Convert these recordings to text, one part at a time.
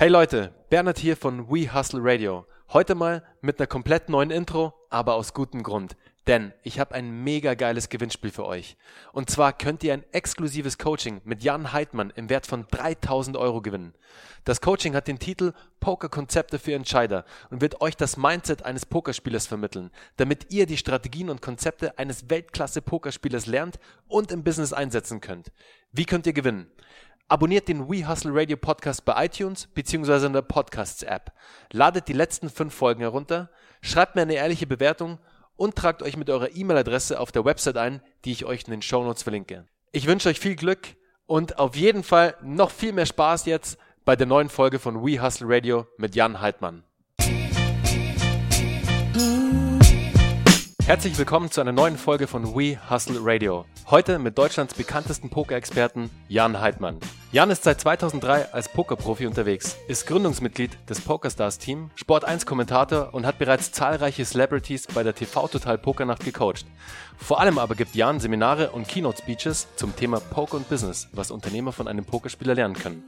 Hey Leute, Bernhard hier von We Hustle Radio. Heute mal mit einer komplett neuen Intro, aber aus gutem Grund. Denn ich habe ein mega geiles Gewinnspiel für euch. Und zwar könnt ihr ein exklusives Coaching mit Jan Heidmann im Wert von 3000 Euro gewinnen. Das Coaching hat den Titel Pokerkonzepte für Entscheider und wird euch das Mindset eines Pokerspielers vermitteln, damit ihr die Strategien und Konzepte eines Weltklasse-Pokerspielers lernt und im Business einsetzen könnt. Wie könnt ihr gewinnen? Abonniert den We Hustle Radio Podcast bei iTunes bzw. in der Podcasts App. Ladet die letzten fünf Folgen herunter, schreibt mir eine ehrliche Bewertung und tragt euch mit eurer E-Mail-Adresse auf der Website ein, die ich euch in den Show Notes verlinke. Ich wünsche euch viel Glück und auf jeden Fall noch viel mehr Spaß jetzt bei der neuen Folge von We Hustle Radio mit Jan Heidmann. Herzlich willkommen zu einer neuen Folge von We Hustle Radio. Heute mit Deutschlands bekanntesten Pokerexperten Jan Heidmann. Jan ist seit 2003 als Pokerprofi unterwegs, ist Gründungsmitglied des PokerStars Team, Sport 1 Kommentator und hat bereits zahlreiche Celebrities bei der TV Total Pokernacht gecoacht. Vor allem aber gibt Jan Seminare und Keynote Speeches zum Thema Poker und Business, was Unternehmer von einem Pokerspieler lernen können.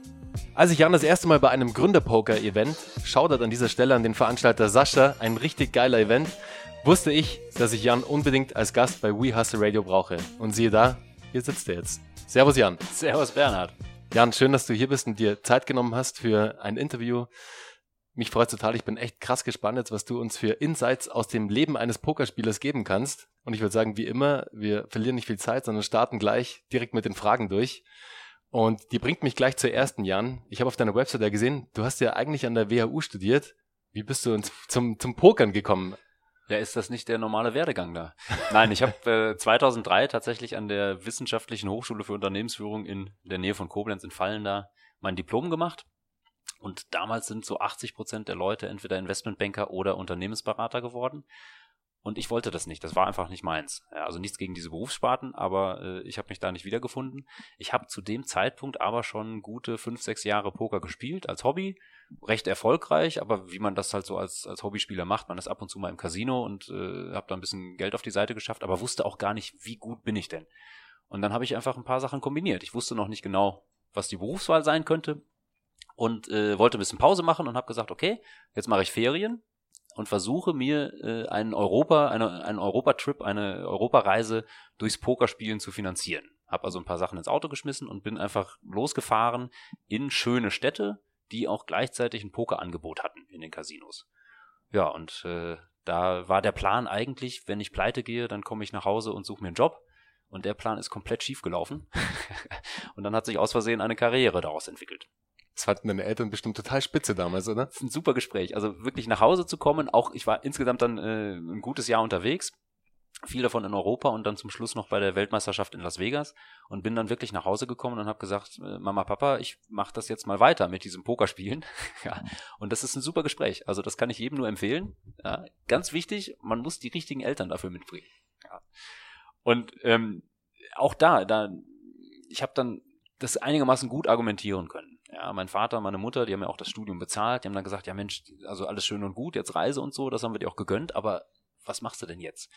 Als ich Jan das erste Mal bei einem Gründerpoker-Event, schaudert an dieser Stelle an den Veranstalter Sascha, ein richtig geiler Event, wusste ich, dass ich Jan unbedingt als Gast bei We Hustle Radio brauche. Und siehe da, hier sitzt er jetzt. Servus Jan. Servus Bernhard. Jan, schön, dass du hier bist und dir Zeit genommen hast für ein Interview. Mich freut total. Ich bin echt krass gespannt jetzt, was du uns für Insights aus dem Leben eines Pokerspielers geben kannst. Und ich würde sagen, wie immer, wir verlieren nicht viel Zeit, sondern starten gleich direkt mit den Fragen durch. Und die bringt mich gleich zur ersten, Jan. Ich habe auf deiner Website ja gesehen, du hast ja eigentlich an der WHU studiert. Wie bist du zum, zum Pokern gekommen? Ja, ist das nicht der normale Werdegang da? Nein, ich habe äh, 2003 tatsächlich an der Wissenschaftlichen Hochschule für Unternehmensführung in der Nähe von Koblenz in Fallen da mein Diplom gemacht. Und damals sind so 80 Prozent der Leute entweder Investmentbanker oder Unternehmensberater geworden. Und ich wollte das nicht. Das war einfach nicht meins. Ja, also nichts gegen diese Berufssparten, aber äh, ich habe mich da nicht wiedergefunden. Ich habe zu dem Zeitpunkt aber schon gute fünf, sechs Jahre Poker gespielt als Hobby. Recht erfolgreich, aber wie man das halt so als, als Hobbyspieler macht, man ist ab und zu mal im Casino und äh, habe da ein bisschen Geld auf die Seite geschafft, aber wusste auch gar nicht, wie gut bin ich denn. Und dann habe ich einfach ein paar Sachen kombiniert. Ich wusste noch nicht genau, was die Berufswahl sein könnte und äh, wollte ein bisschen Pause machen und habe gesagt, okay, jetzt mache ich Ferien und versuche mir äh, einen Europa, eine, einen Europatrip, eine Europareise durchs Pokerspielen zu finanzieren. Hab also ein paar Sachen ins Auto geschmissen und bin einfach losgefahren in schöne Städte, die auch gleichzeitig ein Pokerangebot hatten in den Casinos. Ja, und äh, da war der Plan eigentlich, wenn ich pleite gehe, dann komme ich nach Hause und suche mir einen Job. Und der Plan ist komplett schief gelaufen. und dann hat sich aus Versehen eine Karriere daraus entwickelt. Das fanden deine Eltern bestimmt total spitze damals, oder? Das ist ein super Gespräch. Also wirklich nach Hause zu kommen, auch ich war insgesamt dann äh, ein gutes Jahr unterwegs, viel davon in Europa und dann zum Schluss noch bei der Weltmeisterschaft in Las Vegas und bin dann wirklich nach Hause gekommen und habe gesagt, äh, Mama, Papa, ich mache das jetzt mal weiter mit diesem Pokerspielen. ja, und das ist ein super Gespräch. Also das kann ich jedem nur empfehlen. Ja, ganz wichtig, man muss die richtigen Eltern dafür mitbringen. Ja. Und ähm, auch da, da, ich habe dann das einigermaßen gut argumentieren können. Ja, mein Vater, meine Mutter, die haben ja auch das Studium bezahlt. Die haben dann gesagt, ja Mensch, also alles schön und gut, jetzt Reise und so, das haben wir dir auch gegönnt, aber was machst du denn jetzt?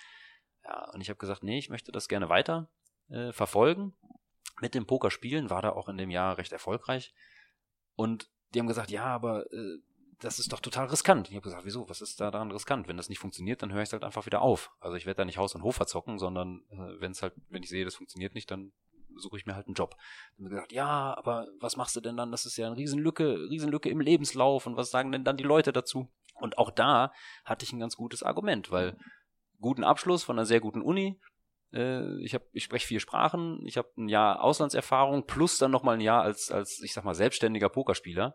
Ja, und ich habe gesagt, nee, ich möchte das gerne weiter äh, verfolgen. Mit dem Pokerspielen war da auch in dem Jahr recht erfolgreich. Und die haben gesagt, ja, aber äh, das ist doch total riskant. Ich habe gesagt, wieso? Was ist da daran riskant? Wenn das nicht funktioniert, dann höre ich es halt einfach wieder auf. Also ich werde da nicht Haus und Hof verzocken, sondern äh, wenn es halt, wenn ich sehe, das funktioniert nicht, dann suche ich mir halt einen Job. Dann haben gesagt, ja, aber was machst du denn dann? Das ist ja eine Riesenlücke, Riesenlücke im Lebenslauf und was sagen denn dann die Leute dazu? Und auch da hatte ich ein ganz gutes Argument, weil guten Abschluss von einer sehr guten Uni, äh, ich, hab, ich spreche vier Sprachen, ich habe ein Jahr Auslandserfahrung plus dann nochmal ein Jahr als, als, ich sag mal, selbstständiger Pokerspieler.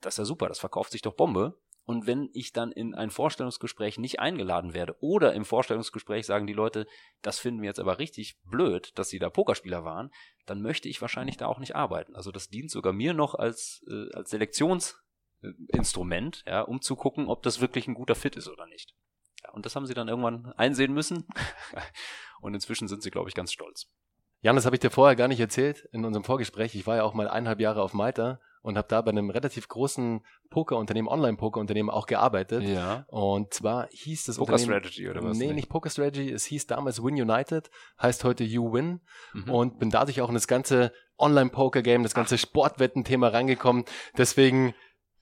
Das ist ja super, das verkauft sich doch Bombe. Und wenn ich dann in ein Vorstellungsgespräch nicht eingeladen werde oder im Vorstellungsgespräch sagen die Leute, das finden wir jetzt aber richtig blöd, dass sie da Pokerspieler waren, dann möchte ich wahrscheinlich da auch nicht arbeiten. Also das dient sogar mir noch als, äh, als Selektionsinstrument, ja, um zu gucken, ob das wirklich ein guter Fit ist oder nicht. Und das haben sie dann irgendwann einsehen müssen. und inzwischen sind sie, glaube ich, ganz stolz. Jan, das habe ich dir vorher gar nicht erzählt in unserem Vorgespräch. Ich war ja auch mal eineinhalb Jahre auf Malta und habe da bei einem relativ großen Pokerunternehmen, Online-Pokerunternehmen auch gearbeitet. Ja. Und zwar hieß das Poker Strategy oder was? Nee, nicht? nicht Poker Strategy. Es hieß damals Win United, heißt heute You Win. Mhm. Und bin dadurch auch in das ganze Online-Poker-Game, das ganze Sportwetten-Thema reingekommen. Deswegen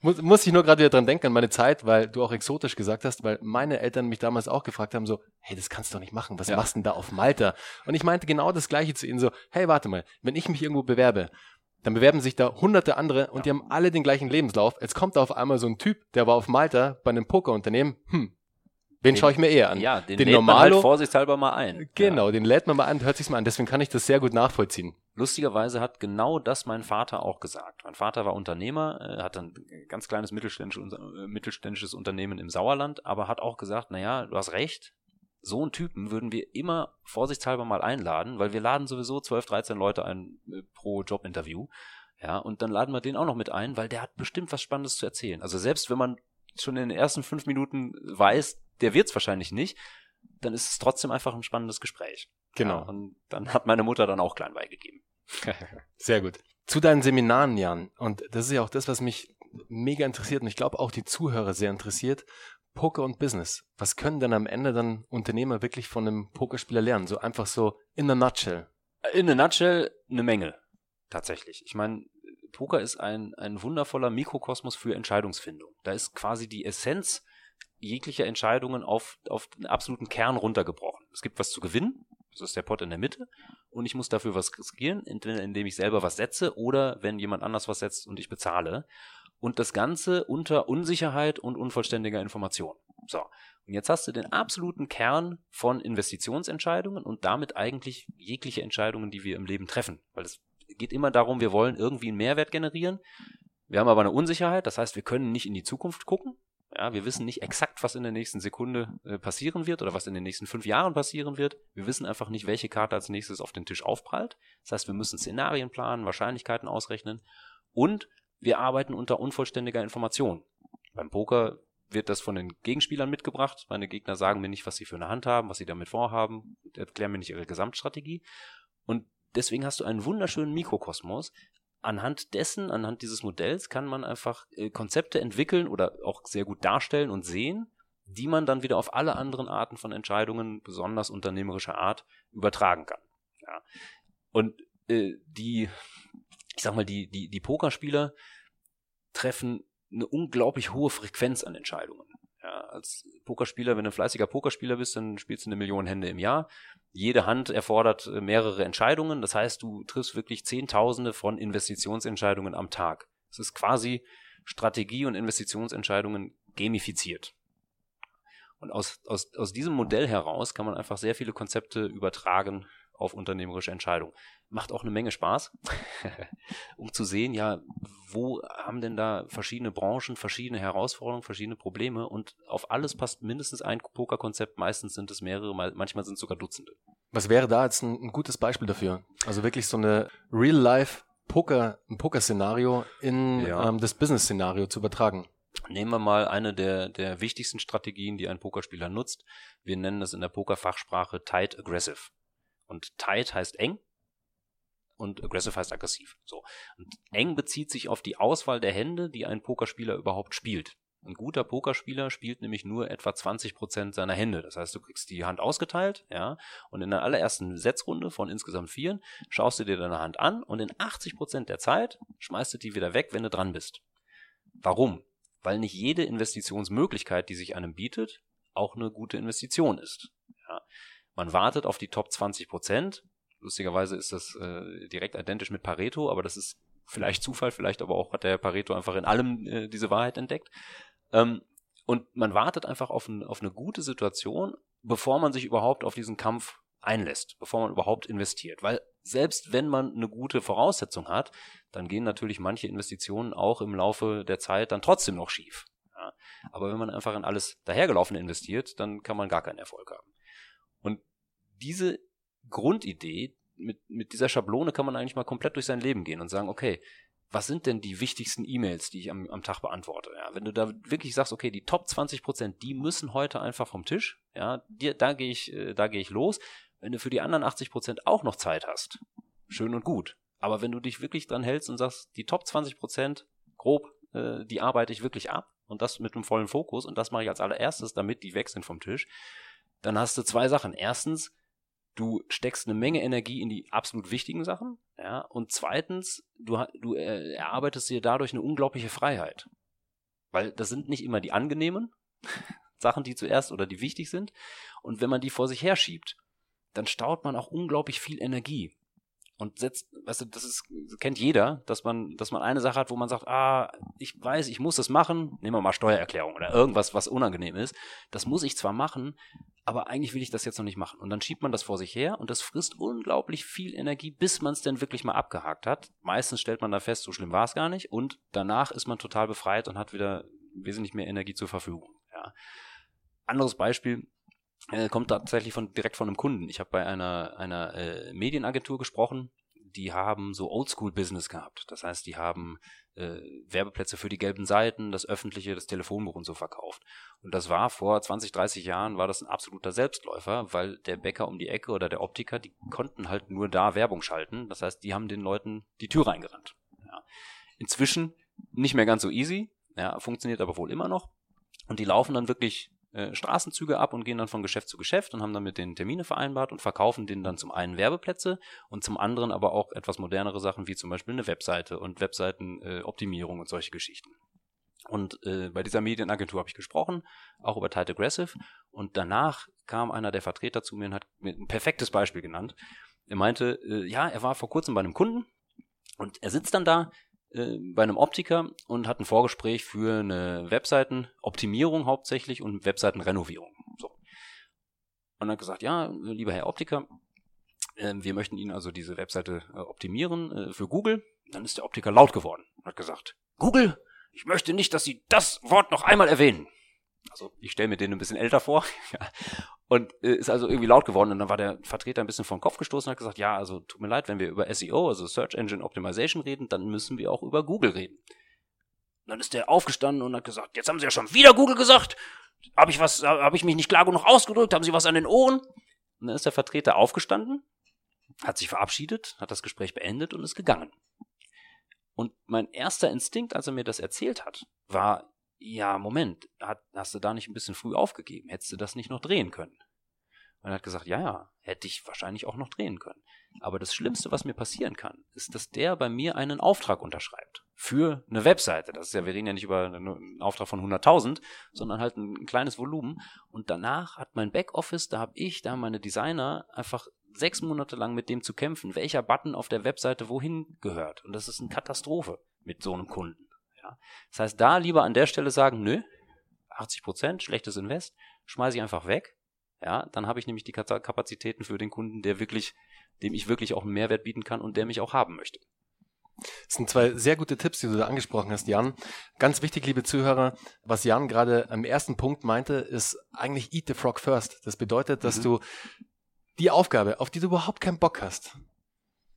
Muss, muss ich nur gerade wieder dran denken an meine Zeit, weil du auch exotisch gesagt hast, weil meine Eltern mich damals auch gefragt haben, so, hey, das kannst du doch nicht machen, was Ja. machst du denn da auf Malta? Und ich meinte genau das Gleiche zu ihnen, so, hey, warte mal, wenn ich mich irgendwo bewerbe, dann bewerben sich da hunderte andere und die haben alle den gleichen Lebenslauf. Jetzt kommt da auf einmal so ein Typ, der war auf Malta bei einem Pokerunternehmen, hm, wen Den- schaue ich mir eher an? Ja, den, Den lädt man halt Normalo- vorsichtshalber mal ein. Genau, den lädt man mal an, hört sich's mal an, deswegen kann ich das sehr gut nachvollziehen. Lustigerweise hat genau das mein Vater auch gesagt. Mein Vater war Unternehmer, äh, hat ein ganz kleines mittelständisches, äh, mittelständisches Unternehmen im Sauerland, aber hat auch gesagt, naja, du hast recht, so einen Typen würden wir immer vorsichtshalber mal einladen, weil wir laden sowieso 12, 13 Leute ein äh, pro Jobinterview. Ja, und dann laden wir den auch noch mit ein, weil der hat bestimmt was Spannendes zu erzählen. Also selbst wenn man schon in den ersten fünf Minuten weiß, der wird's wahrscheinlich nicht, dann ist es trotzdem einfach ein spannendes Gespräch. Genau. Ja, und dann hat meine Mutter dann auch klein beigegeben. Sehr gut. Zu deinen Seminaren, Jan. Und das ist ja auch das, was mich mega interessiert und ich glaube auch die Zuhörer sehr interessiert. Poker und Business. Was können denn am Ende dann Unternehmer wirklich von einem Pokerspieler lernen? So einfach so in a nutshell. In a nutshell eine Menge, tatsächlich. Ich meine, Poker ist ein, ein wundervoller Mikrokosmos für Entscheidungsfindung. Da ist quasi die Essenz jeglicher Entscheidungen auf, auf den absoluten Kern runtergebrochen. Es gibt was zu gewinnen, das ist der Pot in der Mitte, und ich muss dafür was riskieren, indem ich selber was setze oder wenn jemand anders was setzt und ich bezahle. Und das Ganze unter Unsicherheit und unvollständiger Information. So. Und jetzt hast du den absoluten Kern von Investitionsentscheidungen und damit eigentlich jegliche Entscheidungen, die wir im Leben treffen. Weil es geht immer darum, wir wollen irgendwie einen Mehrwert generieren. Wir haben aber eine Unsicherheit, das heißt, wir können nicht in die Zukunft gucken. Ja, wir wissen nicht exakt, was in der nächsten Sekunde äh, passieren wird oder was in den nächsten fünf Jahren passieren wird. Wir wissen einfach nicht, welche Karte als nächstes auf den Tisch aufprallt. Das heißt, wir müssen Szenarien planen, Wahrscheinlichkeiten ausrechnen und wir arbeiten unter unvollständiger Information. Beim Poker wird das von den Gegenspielern mitgebracht. Meine Gegner sagen mir nicht, was sie für eine Hand haben, was sie damit vorhaben, erklären mir nicht ihre Gesamtstrategie. Und deswegen hast du einen wunderschönen Mikrokosmos. Anhand dessen, anhand dieses Modells kann man einfach äh, Konzepte entwickeln oder auch sehr gut darstellen und sehen, die man dann wieder auf alle anderen Arten von Entscheidungen, besonders unternehmerischer Art, übertragen kann. Ja. Und äh, die, ich sag mal, die, die, die Pokerspieler treffen eine unglaublich hohe Frequenz an Entscheidungen. Ja, als Pokerspieler, wenn du ein fleißiger Pokerspieler bist, dann spielst du eine Million Hände im Jahr. Jede Hand erfordert äh, mehrere Entscheidungen. Das heißt, du triffst wirklich Zehntausende von Investitionsentscheidungen am Tag. Es ist quasi Strategie- und Investitionsentscheidungen gamifiziert. Und aus, aus, aus diesem Modell heraus kann man einfach sehr viele Konzepte übertragen auf unternehmerische Entscheidungen. Macht auch eine Menge Spaß, um zu sehen, ja, wo haben denn da verschiedene Branchen, verschiedene Herausforderungen, verschiedene Probleme und auf alles passt mindestens ein Pokerkonzept, meistens sind es mehrere, manchmal sind es sogar Dutzende. Was wäre da jetzt ein, ein gutes Beispiel dafür? Also wirklich so eine Real-Life Poker, ein Poker-Szenario in Ja. ähm, das Business-Szenario zu übertragen. Nehmen wir mal eine der, der wichtigsten Strategien, die ein Pokerspieler nutzt. Wir nennen das in der Pokerfachsprache Tight Aggressive. Und tight heißt eng und aggressive heißt aggressiv. So. Und eng bezieht sich auf die Auswahl der Hände, die ein Pokerspieler überhaupt spielt. Ein guter Pokerspieler spielt nämlich nur etwa 20% seiner Hände. Das heißt, du kriegst die Hand ausgeteilt, ja, und in der allerersten Setzrunde von insgesamt vieren schaust du dir deine Hand an und in 80% der Zeit schmeißt du die wieder weg, wenn du dran bist. Warum? Weil nicht jede Investitionsmöglichkeit, die sich einem bietet, auch eine gute Investition ist. Ja. Man wartet auf die Top 20 Prozent. Lustigerweise ist das äh, direkt identisch mit Pareto, aber das ist vielleicht Zufall, vielleicht aber auch hat der Pareto einfach in allem äh, diese Wahrheit entdeckt. Ähm, und man wartet einfach auf, ein, auf eine gute Situation, bevor man sich überhaupt auf diesen Kampf einlässt, bevor man überhaupt investiert. Weil selbst wenn man eine gute Voraussetzung hat, dann gehen natürlich manche Investitionen auch im Laufe der Zeit dann trotzdem noch schief. Ja. Aber wenn man einfach in alles dahergelaufene investiert, dann kann man gar keinen Erfolg haben. Und diese Grundidee, mit, mit dieser Schablone kann man eigentlich mal komplett durch sein Leben gehen und sagen, okay, was sind denn die wichtigsten E-Mails, die ich am, am Tag beantworte? Ja, wenn du da wirklich sagst, okay, die Top 20 Prozent, die müssen heute einfach vom Tisch, ja, die, da gehe ich, äh, da gehe ich los. Wenn du für die anderen 80 Prozent auch noch Zeit hast, schön und gut. Aber wenn du dich wirklich dran hältst und sagst, die Top 20 Prozent, grob, äh, die arbeite ich wirklich ab und das mit einem vollen Fokus und das mache ich als allererstes, damit die weg sind vom Tisch, dann hast du zwei Sachen. Erstens, du steckst eine Menge Energie in die absolut wichtigen Sachen, ja, und zweitens, du, du äh, erarbeitest dir dadurch eine unglaubliche Freiheit. Weil das sind nicht immer die angenehmen Sachen, die zuerst oder die wichtig sind. Und wenn man die vor sich herschiebt, dann staut man auch unglaublich viel Energie und setzt, weißt du, das ist, kennt jeder, dass man, dass man eine Sache hat, wo man sagt, ah, ich weiß, ich muss das machen, nehmen wir mal Steuererklärung oder irgendwas, was unangenehm ist. Das muss ich zwar machen, aber eigentlich will ich das jetzt noch nicht machen. Und dann schiebt man das vor sich her und das frisst unglaublich viel Energie, bis man es denn wirklich mal abgehakt hat. Meistens stellt man da fest, so schlimm war es gar nicht und danach ist man total befreit und hat wieder wesentlich mehr Energie zur Verfügung. Ja. Anderes Beispiel, äh, kommt tatsächlich von, direkt von einem Kunden. Ich habe bei einer, einer äh, Medienagentur gesprochen, die haben so Oldschool-Business gehabt. Das heißt, die haben äh, Werbeplätze für die gelben Seiten, das öffentliche, das Telefonbuch und so verkauft. Und das war vor 20, 30 Jahren, war das ein absoluter Selbstläufer, weil der Bäcker um die Ecke oder der Optiker, die konnten halt nur da Werbung schalten. Das heißt, die haben den Leuten die Tür reingerannt. Ja. Inzwischen nicht mehr ganz so easy, ja, funktioniert aber wohl immer noch. Und die laufen dann wirklich äh, Straßenzüge ab und gehen dann von Geschäft zu Geschäft und haben dann mit den Termine vereinbart und verkaufen denen dann zum einen Werbeplätze und zum anderen aber auch etwas modernere Sachen wie zum Beispiel eine Webseite und Webseitenoptimierung äh, und solche Geschichten. Und äh, bei dieser Medienagentur habe ich gesprochen, auch über Tight Aggressive. Und danach kam einer der Vertreter zu mir und hat mir ein perfektes Beispiel genannt. Er meinte, äh, ja, er war vor kurzem bei einem Kunden und er sitzt dann da äh, bei einem Optiker und hat ein Vorgespräch für eine Webseitenoptimierung hauptsächlich und Webseitenrenovierung. So. Und hat gesagt, ja, lieber Herr Optiker, äh, wir möchten Ihnen also diese Webseite äh, optimieren äh, für Google. Dann ist der Optiker laut geworden und hat gesagt, Google, ich möchte nicht, dass Sie das Wort noch einmal erwähnen. Also ich stelle mir den ein bisschen älter vor. Und äh, ist also irgendwie laut geworden. Und dann war der Vertreter ein bisschen vom Kopf gestoßen und hat gesagt, ja, also tut mir leid, wenn wir über SEO, also Search Engine Optimization reden, dann müssen wir auch über Google reden. Und dann ist der aufgestanden und hat gesagt, jetzt haben Sie ja schon wieder Google gesagt. Habe ich was, habe ich mich nicht klar genug ausgedrückt? Haben Sie was an den Ohren? Und dann ist der Vertreter aufgestanden, hat sich verabschiedet, hat das Gespräch beendet und ist gegangen. Und mein erster Instinkt, als er mir das erzählt hat, war, ja, Moment, hat, hast du da nicht ein bisschen früh aufgegeben? Hättest du das nicht noch drehen können? Und er hat gesagt, ja, ja, hätte ich wahrscheinlich auch noch drehen können. Aber das Schlimmste, was mir passieren kann, ist, dass der bei mir einen Auftrag unterschreibt. Für eine Webseite. Das ist ja, wir reden ja nicht über einen Auftrag von 100.000, sondern halt ein, ein kleines Volumen. Und danach hat mein Backoffice, da habe ich, da haben meine Designer einfach sechs Monate lang mit dem zu kämpfen, welcher Button auf der Webseite wohin gehört. Und das ist eine Katastrophe mit so einem Kunden. Das heißt, da lieber an der Stelle sagen, nö, 80 Prozent, schlechtes Invest, schmeiße ich einfach weg. Ja, dann habe ich nämlich die Kapazitäten für den Kunden, der wirklich, dem ich wirklich auch einen Mehrwert bieten kann und der mich auch haben möchte. Das sind zwei sehr gute Tipps, die du da angesprochen hast, Jan. Ganz wichtig, liebe Zuhörer, was Jan gerade am ersten Punkt meinte, ist eigentlich eat the frog first. Das bedeutet, dass mhm. du die Aufgabe, auf die du überhaupt keinen Bock hast,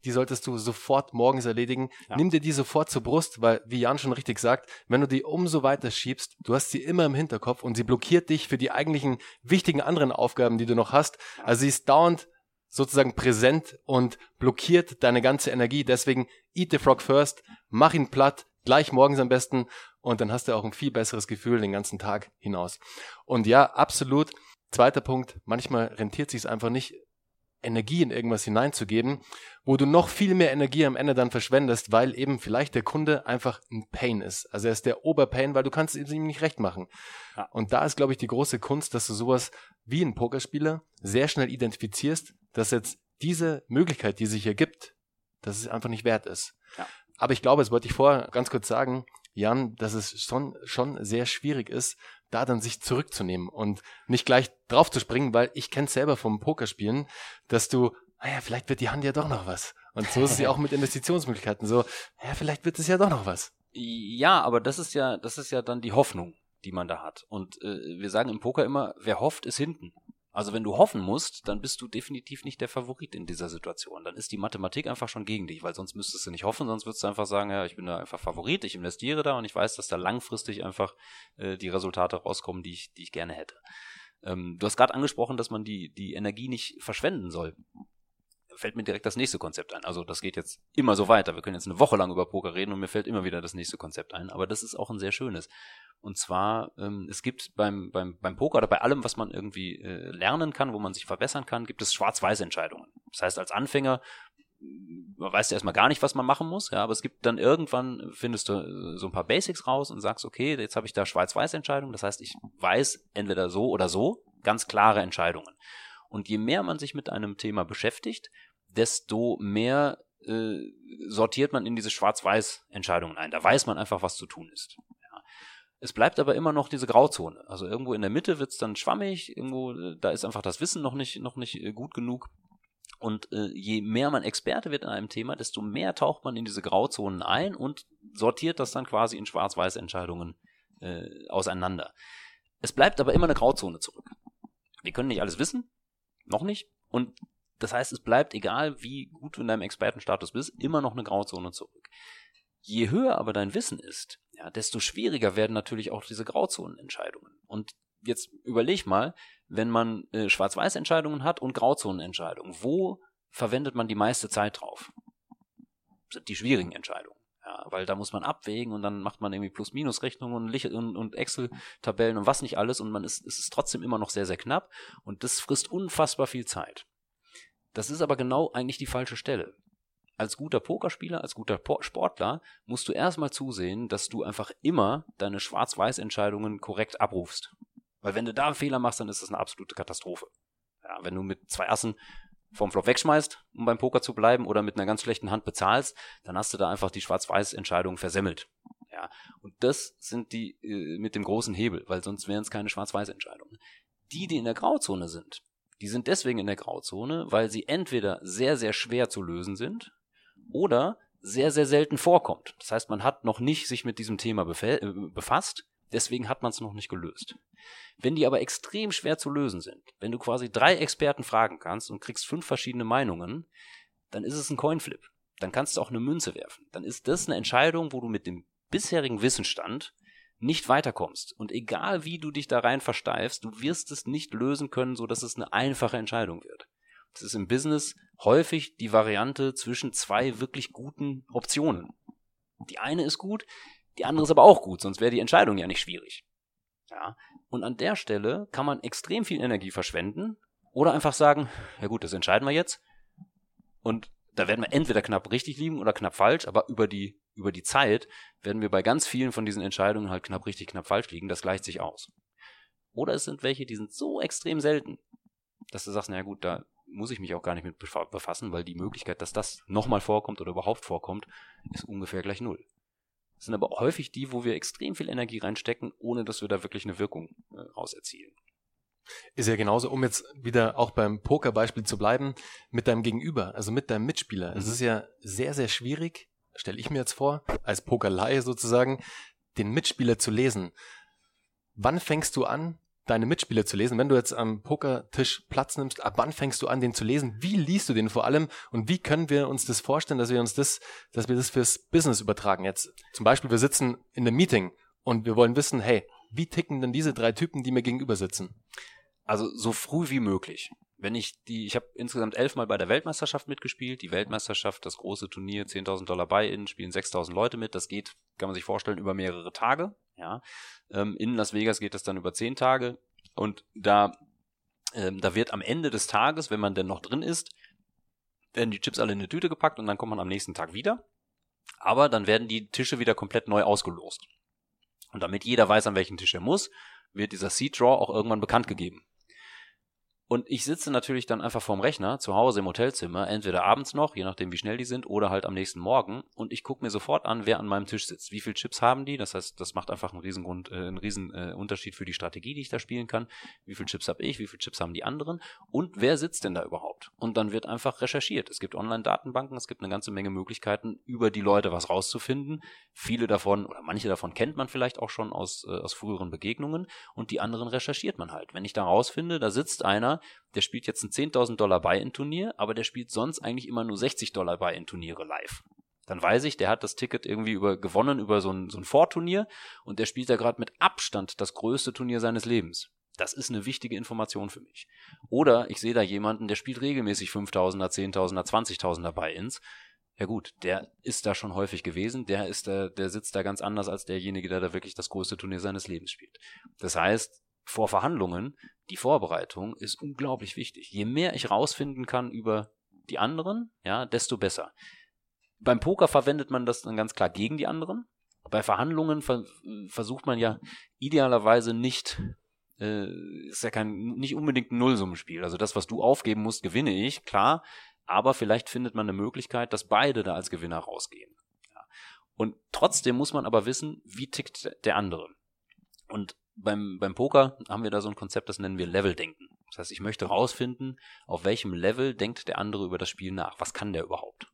die solltest du sofort morgens erledigen. Ja. Nimm dir die sofort zur Brust, weil, wie Jan schon richtig sagt, wenn du die umso weiter schiebst, du hast sie immer im Hinterkopf und sie blockiert dich für die eigentlichen wichtigen anderen Aufgaben, die du noch hast. Also sie ist dauernd sozusagen präsent und blockiert deine ganze Energie. Deswegen eat the frog first, mach ihn platt, gleich morgens am besten und dann hast du auch ein viel besseres Gefühl den ganzen Tag hinaus. Und ja, absolut. Zweiter Punkt, manchmal rentiert sich einfach nicht, Energie in irgendwas hineinzugeben, wo du noch viel mehr Energie am Ende dann verschwendest, weil eben vielleicht der Kunde einfach ein Pain ist. Also er ist der Oberpain, weil du kannst es ihm nicht recht machen. Ja. Und da ist, glaube ich, die große Kunst, dass du sowas wie ein Pokerspieler sehr schnell identifizierst, dass jetzt diese Möglichkeit, die sich hier gibt, dass es einfach nicht wert ist. Ja. Aber ich glaube, das wollte ich vorher ganz kurz sagen, Jan, dass es schon, schon sehr schwierig ist, da dann sich zurückzunehmen und nicht gleich drauf zu springen, weil ich kenne selber vom Pokerspielen, dass du, naja, vielleicht wird die Hand ja doch noch was. Und so ist es ja auch mit Investitionsmöglichkeiten so, ja, vielleicht wird es ja doch noch was. Ja, aber das ist ja, das ist ja dann die Hoffnung, die man da hat. Und äh, wir sagen im Poker immer, wer hofft, ist hinten. Also wenn du hoffen musst, dann bist du definitiv nicht der Favorit in dieser Situation. Dann ist die Mathematik einfach schon gegen dich, weil sonst müsstest du nicht hoffen, sonst würdest du einfach sagen, ja, ich bin da einfach Favorit, ich investiere da und ich weiß, dass da langfristig einfach äh, die Resultate rauskommen, die ich, die ich gerne hätte. Ähm, du hast gerade angesprochen, dass man die, die Energie nicht verschwenden soll fällt mir direkt das nächste Konzept ein. Also das geht jetzt immer so weiter. Wir können jetzt eine Woche lang über Poker reden und mir fällt immer wieder das nächste Konzept ein. Aber das ist auch ein sehr schönes. Und zwar, ähm, es gibt beim, beim, beim Poker oder bei allem, was man irgendwie äh, lernen kann, wo man sich verbessern kann, gibt es Schwarz-Weiß-Entscheidungen. Das heißt, als Anfänger weißt du erstmal gar nicht, was man machen muss, ja, aber es gibt dann irgendwann, findest du äh, so ein paar Basics raus und sagst, okay, jetzt habe ich da Schwarz-Weiß-Entscheidungen, das heißt, ich weiß entweder so oder so, ganz klare Entscheidungen. Und je mehr man sich mit einem Thema beschäftigt, desto mehr äh, sortiert man in diese Schwarz-Weiß-Entscheidungen ein. Da weiß man einfach, was zu tun ist. Ja. Es bleibt aber immer noch diese Grauzone. Also irgendwo in der Mitte wird es dann schwammig, irgendwo, äh, da ist einfach das Wissen noch nicht, noch nicht äh, gut genug. Und äh, je mehr man Experte wird in einem Thema, desto mehr taucht man in diese Grauzonen ein und sortiert das dann quasi in Schwarz-Weiß-Entscheidungen äh, auseinander. Es bleibt aber immer eine Grauzone zurück. Wir können nicht alles wissen, noch nicht. Und das heißt, es bleibt, egal wie gut du in deinem Expertenstatus bist, immer noch eine Grauzone zurück. Je höher aber dein Wissen ist, ja, desto schwieriger werden natürlich auch diese Grauzonenentscheidungen. Und jetzt überleg mal, wenn man äh, Schwarz-Weiß-Entscheidungen hat und Grauzonenentscheidungen, wo verwendet man die meiste Zeit drauf? Das sind die schwierigen Entscheidungen. Ja, weil da muss man abwägen und dann macht man irgendwie Plus-Minus-Rechnungen und, und, und Excel-Tabellen und was nicht alles und man ist, es ist trotzdem immer noch sehr, sehr knapp und das frisst unfassbar viel Zeit. Das ist aber genau eigentlich die falsche Stelle. Als guter Pokerspieler, als guter Sportler musst du erstmal zusehen, dass du einfach immer deine Schwarz-Weiß-Entscheidungen korrekt abrufst. Weil wenn du da einen Fehler machst, dann ist das eine absolute Katastrophe. Ja, wenn du mit zwei Assen vom Flop wegschmeißt, um beim Poker zu bleiben, oder mit einer ganz schlechten Hand bezahlst, dann hast du da einfach die Schwarz-Weiß-Entscheidung versemmelt. Ja, und das sind die äh, mit dem großen Hebel, weil sonst wären es keine Schwarz-Weiß-Entscheidungen. Die, die in der Grauzone sind, die sind deswegen in der Grauzone, weil sie entweder sehr, sehr schwer zu lösen sind oder sehr, sehr selten vorkommt. Das heißt, man hat noch nicht sich mit diesem Thema äh, befasst, deswegen hat man es noch nicht gelöst. Wenn die aber extrem schwer zu lösen sind, wenn du quasi drei Experten fragen kannst und kriegst fünf verschiedene Meinungen, dann ist es ein Coinflip. Dann kannst du auch eine Münze werfen. Dann ist das eine Entscheidung, wo du mit dem bisherigen Wissensstand nicht weiterkommst. Und egal wie du dich da rein versteifst, du wirst es nicht lösen können, so dass es eine einfache Entscheidung wird. Das ist im Business häufig die Variante zwischen zwei wirklich guten Optionen. Die eine ist gut, die andere ist aber auch gut, sonst wäre die Entscheidung ja nicht schwierig. Ja, und an der Stelle kann man extrem viel Energie verschwenden oder einfach sagen, ja gut, das entscheiden wir jetzt. Und da werden wir entweder knapp richtig liegen oder knapp falsch, aber über die, über die Zeit werden wir bei ganz vielen von diesen Entscheidungen halt knapp richtig, knapp falsch liegen. Das gleicht sich aus. Oder es sind welche, die sind so extrem selten, dass du sagst, naja gut, da muss ich mich auch gar nicht mit befassen, weil die Möglichkeit, dass das nochmal vorkommt oder überhaupt vorkommt, ist ungefähr gleich null. Sind aber häufig die, wo wir extrem viel Energie reinstecken, ohne dass wir da wirklich eine Wirkung äh, raus erzielen. Ist ja genauso, um jetzt wieder auch beim Pokerbeispiel zu bleiben, mit deinem Gegenüber, also mit deinem Mitspieler. Mhm. Es ist ja sehr, sehr schwierig, stelle ich mir jetzt vor, als Pokerleihe sozusagen, den Mitspieler zu lesen. Wann fängst du an, deine Mitspieler zu lesen? Wenn du jetzt am Pokertisch Platz nimmst, ab wann fängst du an, den zu lesen? Wie liest du den vor allem? Und wie können wir uns das vorstellen, dass wir uns das, dass wir das fürs Business übertragen? Jetzt zum Beispiel, wir sitzen in einem Meeting und wir wollen wissen, hey, wie ticken denn diese drei Typen, die mir gegenüber sitzen? Also so früh wie möglich. Wenn ich die, ich habe insgesamt elfmal bei der Weltmeisterschaft mitgespielt. Die Weltmeisterschaft, das große Turnier, 10.000 Dollar Buy-in, spielen 6.000 Leute mit. Das geht, kann man sich vorstellen, über mehrere Tage. Ja, ähm, in Las Vegas geht das dann über zehn Tage und da, ähm, da wird am Ende des Tages, wenn man denn noch drin ist, werden die Chips alle in eine Tüte gepackt und dann kommt man am nächsten Tag wieder. Aber dann werden die Tische wieder komplett neu ausgelost. Und damit jeder weiß, an welchen Tisch er muss, wird dieser Seed Draw auch irgendwann bekannt gegeben. Und ich sitze natürlich dann einfach vorm Rechner, zu Hause im Hotelzimmer, entweder abends noch, je nachdem wie schnell die sind, oder halt am nächsten Morgen. Und ich gucke mir sofort an, wer an meinem Tisch sitzt. Wie viele Chips haben die? Das heißt, das macht einfach einen riesen, Grund, äh, einen riesen äh, Unterschied für die Strategie, die ich da spielen kann. Wie viele Chips habe ich? Wie viele Chips haben die anderen? Und wer sitzt denn da überhaupt? Und dann wird einfach recherchiert. Es gibt Online-Datenbanken, es gibt eine ganze Menge Möglichkeiten, über die Leute was rauszufinden. Viele davon, oder manche davon kennt man vielleicht auch schon aus, äh, aus früheren Begegnungen. Und die anderen recherchiert man halt. Wenn ich da rausfinde, da sitzt einer, der spielt jetzt ein 10.000 Dollar Buy-in-Turnier, aber der spielt sonst eigentlich immer nur 60 Dollar Buy-in-Turniere live. Dann weiß ich, der hat das Ticket irgendwie über, gewonnen über so ein, so ein Vorturnier und der spielt da gerade mit Abstand das größte Turnier seines Lebens. Das ist eine wichtige Information für mich. Oder ich sehe da jemanden, der spielt regelmäßig 5000er, 10.000er, 20.000er Buy-ins. Ja gut, der ist da schon häufig gewesen, der ist da, der sitzt da ganz anders als derjenige, der da wirklich das größte Turnier seines Lebens spielt. Das heißt, vor Verhandlungen, die Vorbereitung ist unglaublich wichtig. Je mehr ich rausfinden kann über die anderen, ja, desto besser. Beim Poker verwendet man das dann ganz klar gegen die anderen. Bei Verhandlungen ver versucht man ja idealerweise nicht, äh, ist ja kein, nicht unbedingt ein Nullsummenspiel. Also das, was du aufgeben musst, gewinne ich, klar. Aber vielleicht findet man eine Möglichkeit, dass beide da als Gewinner rausgehen. Und trotzdem muss man aber wissen, wie tickt der andere. Und beim, beim Poker haben wir da so ein Konzept, das nennen wir Leveldenken. Das heißt, ich möchte rausfinden, auf welchem Level denkt der andere über das Spiel nach. Was kann der überhaupt?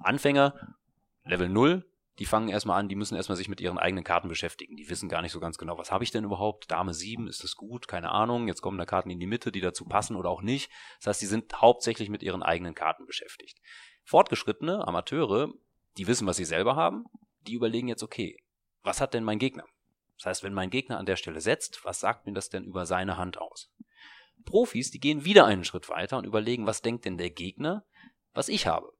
Anfänger, Level 0, die fangen erstmal an, die müssen erstmal sich mit ihren eigenen Karten beschäftigen. Die wissen gar nicht so ganz genau, was habe ich denn überhaupt? Dame 7, ist das gut? Keine Ahnung. Jetzt kommen da Karten in die Mitte, die dazu passen oder auch nicht. Das heißt, die sind hauptsächlich mit ihren eigenen Karten beschäftigt. Fortgeschrittene, Amateure, die wissen, was sie selber haben, die überlegen jetzt, okay, was hat denn mein Gegner? Das heißt, wenn mein Gegner an der Stelle setzt, was sagt mir das denn über seine Hand aus? Profis, die gehen wieder einen Schritt weiter und überlegen, was denkt denn der Gegner, was ich habe?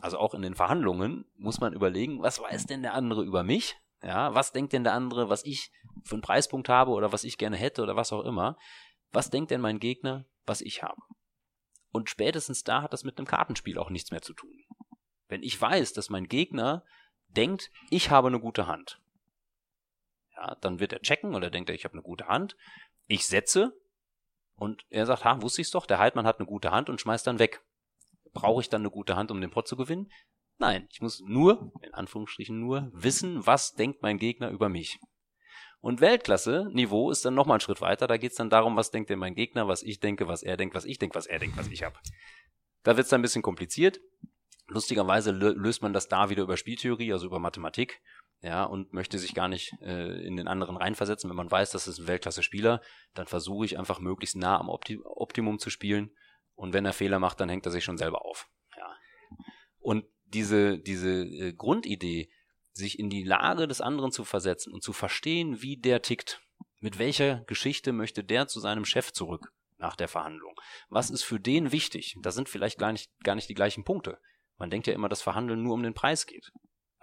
Also auch in den Verhandlungen muss man überlegen, was weiß denn der andere über mich? Ja, was denkt denn der andere, was ich für einen Preispunkt habe oder was ich gerne hätte oder was auch immer? Was denkt denn mein Gegner, was ich habe? Und spätestens da hat das mit einem Kartenspiel auch nichts mehr zu tun. Wenn ich weiß, dass mein Gegner denkt, ich habe eine gute Hand, ja, dann wird er checken oder denkt er, ich habe eine gute Hand. Ich setze und er sagt, ha, wusste ich's doch, der Heidmann hat eine gute Hand und schmeißt dann weg. Brauche ich dann eine gute Hand, um den Pot zu gewinnen? Nein, ich muss nur, in Anführungsstrichen nur, wissen, was denkt mein Gegner über mich. Und Weltklasse-Niveau ist dann nochmal ein Schritt weiter. Da geht es dann darum, was denkt denn mein Gegner, was ich denke, was er denkt, was ich denke, was er denkt, was ich habe. Da wird es dann ein bisschen kompliziert. Lustigerweise löst man das da wieder über Spieltheorie, also über Mathematik, ja, und möchte sich gar nicht äh, in den anderen reinversetzen. Wenn man weiß, das ist ein Weltklasse-Spieler, dann versuche ich einfach möglichst nah am Opti Optimum zu spielen. Und wenn er Fehler macht, dann hängt er sich schon selber auf. Ja. Und diese, diese äh, Grundidee, sich in die Lage des anderen zu versetzen und zu verstehen, wie der tickt, mit welcher Geschichte möchte der zu seinem Chef zurück nach der Verhandlung? Was ist für den wichtig? Da sind vielleicht gar nicht, gar nicht die gleichen Punkte. Man denkt ja immer, dass Verhandeln nur um den Preis geht.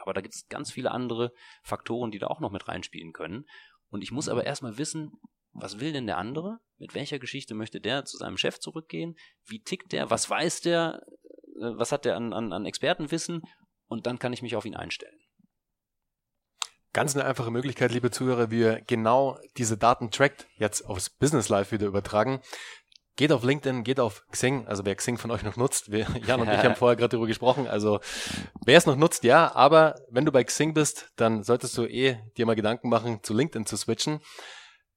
Aber da gibt es ganz viele andere Faktoren, die da auch noch mit reinspielen können. Und ich muss aber erstmal wissen, was will denn der andere? Mit welcher Geschichte möchte der zu seinem Chef zurückgehen? Wie tickt der? Was weiß der? Äh, was hat der an, an, an Expertenwissen? Und dann kann ich mich auf ihn einstellen. Ganz eine einfache Möglichkeit, liebe Zuhörer, wie ihr genau diese Daten trackt, jetzt aufs Business Life wieder übertragen. Geht auf LinkedIn, geht auf Xing, also wer Xing von euch noch nutzt, wir, Jan und ich haben vorher gerade darüber gesprochen, also wer es noch nutzt, ja, aber wenn du bei Xing bist, dann solltest du eh dir mal Gedanken machen, zu LinkedIn zu switchen.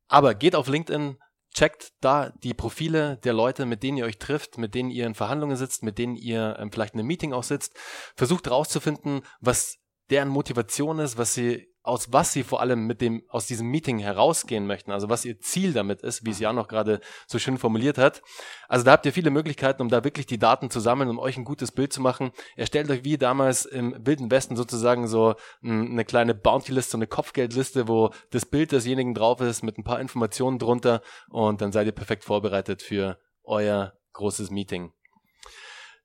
Aber geht auf LinkedIn, checkt da die Profile der Leute, mit denen ihr euch trifft, mit denen ihr in Verhandlungen sitzt, mit denen ihr ähm, vielleicht in einem Meeting auch sitzt. Versucht herauszufinden, was deren Motivation ist, was sie aus was sie vor allem mit dem, aus diesem Meeting herausgehen möchten, also was ihr Ziel damit ist, wie es Jan noch gerade so schön formuliert hat. Also da habt ihr viele Möglichkeiten, um da wirklich die Daten zu sammeln und euch ein gutes Bild zu machen. Erstellt euch wie damals im Wilden Westen sozusagen so eine kleine Bounty-Liste, eine Kopfgeldliste, wo das Bild desjenigen drauf ist mit ein paar Informationen drunter und dann seid ihr perfekt vorbereitet für euer großes Meeting.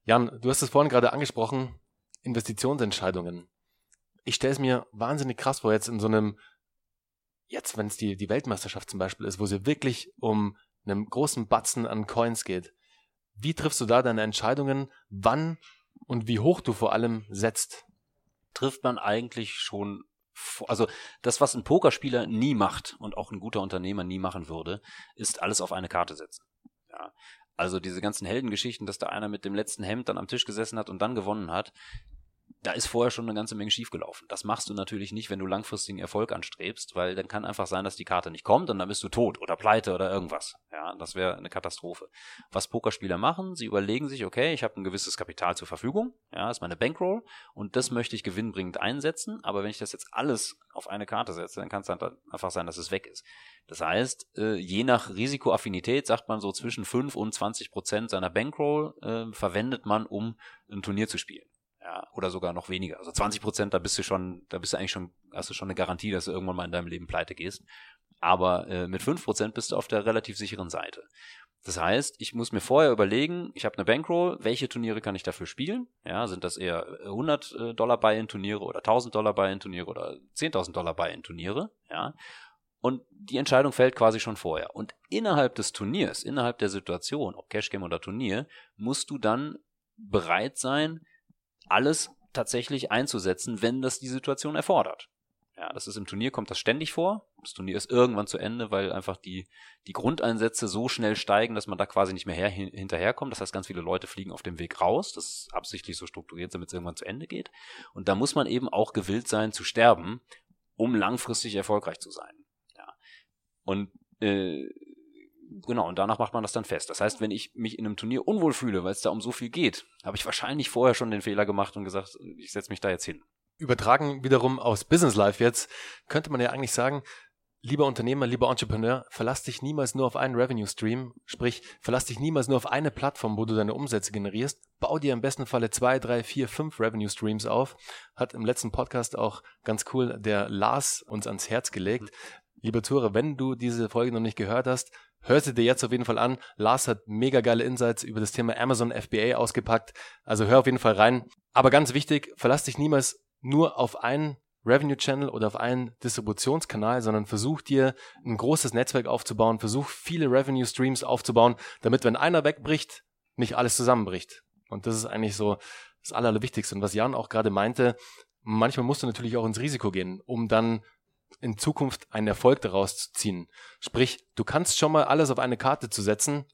Jan, du hast es vorhin gerade angesprochen, Investitionsentscheidungen ich stelle es mir wahnsinnig krass vor, jetzt in so einem, jetzt, wenn es die, die Weltmeisterschaft zum Beispiel ist, wo sie wirklich um einen großen Batzen an Coins geht. Wie triffst du da deine Entscheidungen, wann und wie hoch du vor allem setzt? Trifft man eigentlich schon, also das, was ein Pokerspieler nie macht und auch ein guter Unternehmer nie machen würde, ist alles auf eine Karte setzen. Ja. Also diese ganzen Heldengeschichten, dass da einer mit dem letzten Hemd dann am Tisch gesessen hat und dann gewonnen hat, da ist vorher schon eine ganze Menge schiefgelaufen. Das machst du natürlich nicht, wenn du langfristigen Erfolg anstrebst, weil dann kann einfach sein, dass die Karte nicht kommt und dann bist du tot oder pleite oder irgendwas. Ja, das wäre eine Katastrophe. Was Pokerspieler machen, sie überlegen sich, okay, ich habe ein gewisses Kapital zur Verfügung, ja, ist meine Bankroll und das möchte ich gewinnbringend einsetzen, aber wenn ich das jetzt alles auf eine Karte setze, dann kann es dann einfach sein, dass es weg ist. Das heißt, äh, je nach Risikoaffinität sagt man so zwischen 5 und 20 Prozent seiner Bankroll äh, verwendet man, um ein Turnier zu spielen. Ja, oder sogar noch weniger. Also 20 Prozent, da bist du schon, da bist du eigentlich schon, hast du schon eine Garantie, dass du irgendwann mal in deinem Leben pleite gehst. Aber äh, mit 5 Prozent bist du auf der relativ sicheren Seite. Das heißt, ich muss mir vorher überlegen, ich habe eine Bankroll, welche Turniere kann ich dafür spielen? Ja, sind das eher 100 äh, Dollar Buy-in-Turniere oder 1000 Dollar Buy-in-Turniere oder 10.000 Dollar Buy-in-Turniere? Ja, und die Entscheidung fällt quasi schon vorher. Und innerhalb des Turniers, innerhalb der Situation, ob Cashgame oder Turnier, musst du dann bereit sein, alles tatsächlich einzusetzen, wenn das die Situation erfordert. Ja, das ist im Turnier, kommt das ständig vor. Das Turnier ist irgendwann zu Ende, weil einfach die, die Grundeinsätze so schnell steigen, dass man da quasi nicht mehr her, hinterherkommt. Das heißt, ganz viele Leute fliegen auf dem Weg raus. Das ist absichtlich so strukturiert, damit es irgendwann zu Ende geht. Und da muss man eben auch gewillt sein zu sterben, um langfristig erfolgreich zu sein. Ja. Und äh, genau, und danach macht man das dann fest. Das heißt, wenn ich mich in einem Turnier unwohl fühle, weil es da um so viel geht, habe ich wahrscheinlich vorher schon den Fehler gemacht und gesagt, ich setze mich da jetzt hin. Übertragen wiederum aus Business Life jetzt, könnte man ja eigentlich sagen, lieber Unternehmer, lieber Entrepreneur, verlass dich niemals nur auf einen Revenue Stream, sprich, verlass dich niemals nur auf eine Plattform, wo du deine Umsätze generierst. Bau dir im besten Falle zwei, drei, vier, fünf Revenue Streams auf. Hat im letzten Podcast auch ganz cool der Lars uns ans Herz gelegt. Lieber Zuhörer, wenn du diese Folge noch nicht gehört hast, hör sie dir jetzt auf jeden Fall an. Lars hat mega geile Insights über das Thema Amazon FBA ausgepackt. Also hör auf jeden Fall rein. Aber ganz wichtig, verlass dich niemals nur auf einen Revenue Channel oder auf einen Distributionskanal, sondern versuch dir ein großes Netzwerk aufzubauen, versuch viele Revenue Streams aufzubauen, damit wenn einer wegbricht, nicht alles zusammenbricht. Und das ist eigentlich so das Allerwichtigste. Und was Jan auch gerade meinte, manchmal musst du natürlich auch ins Risiko gehen, um dann in Zukunft einen Erfolg daraus zu ziehen. Sprich, du kannst schon mal alles auf eine Karte zu setzen,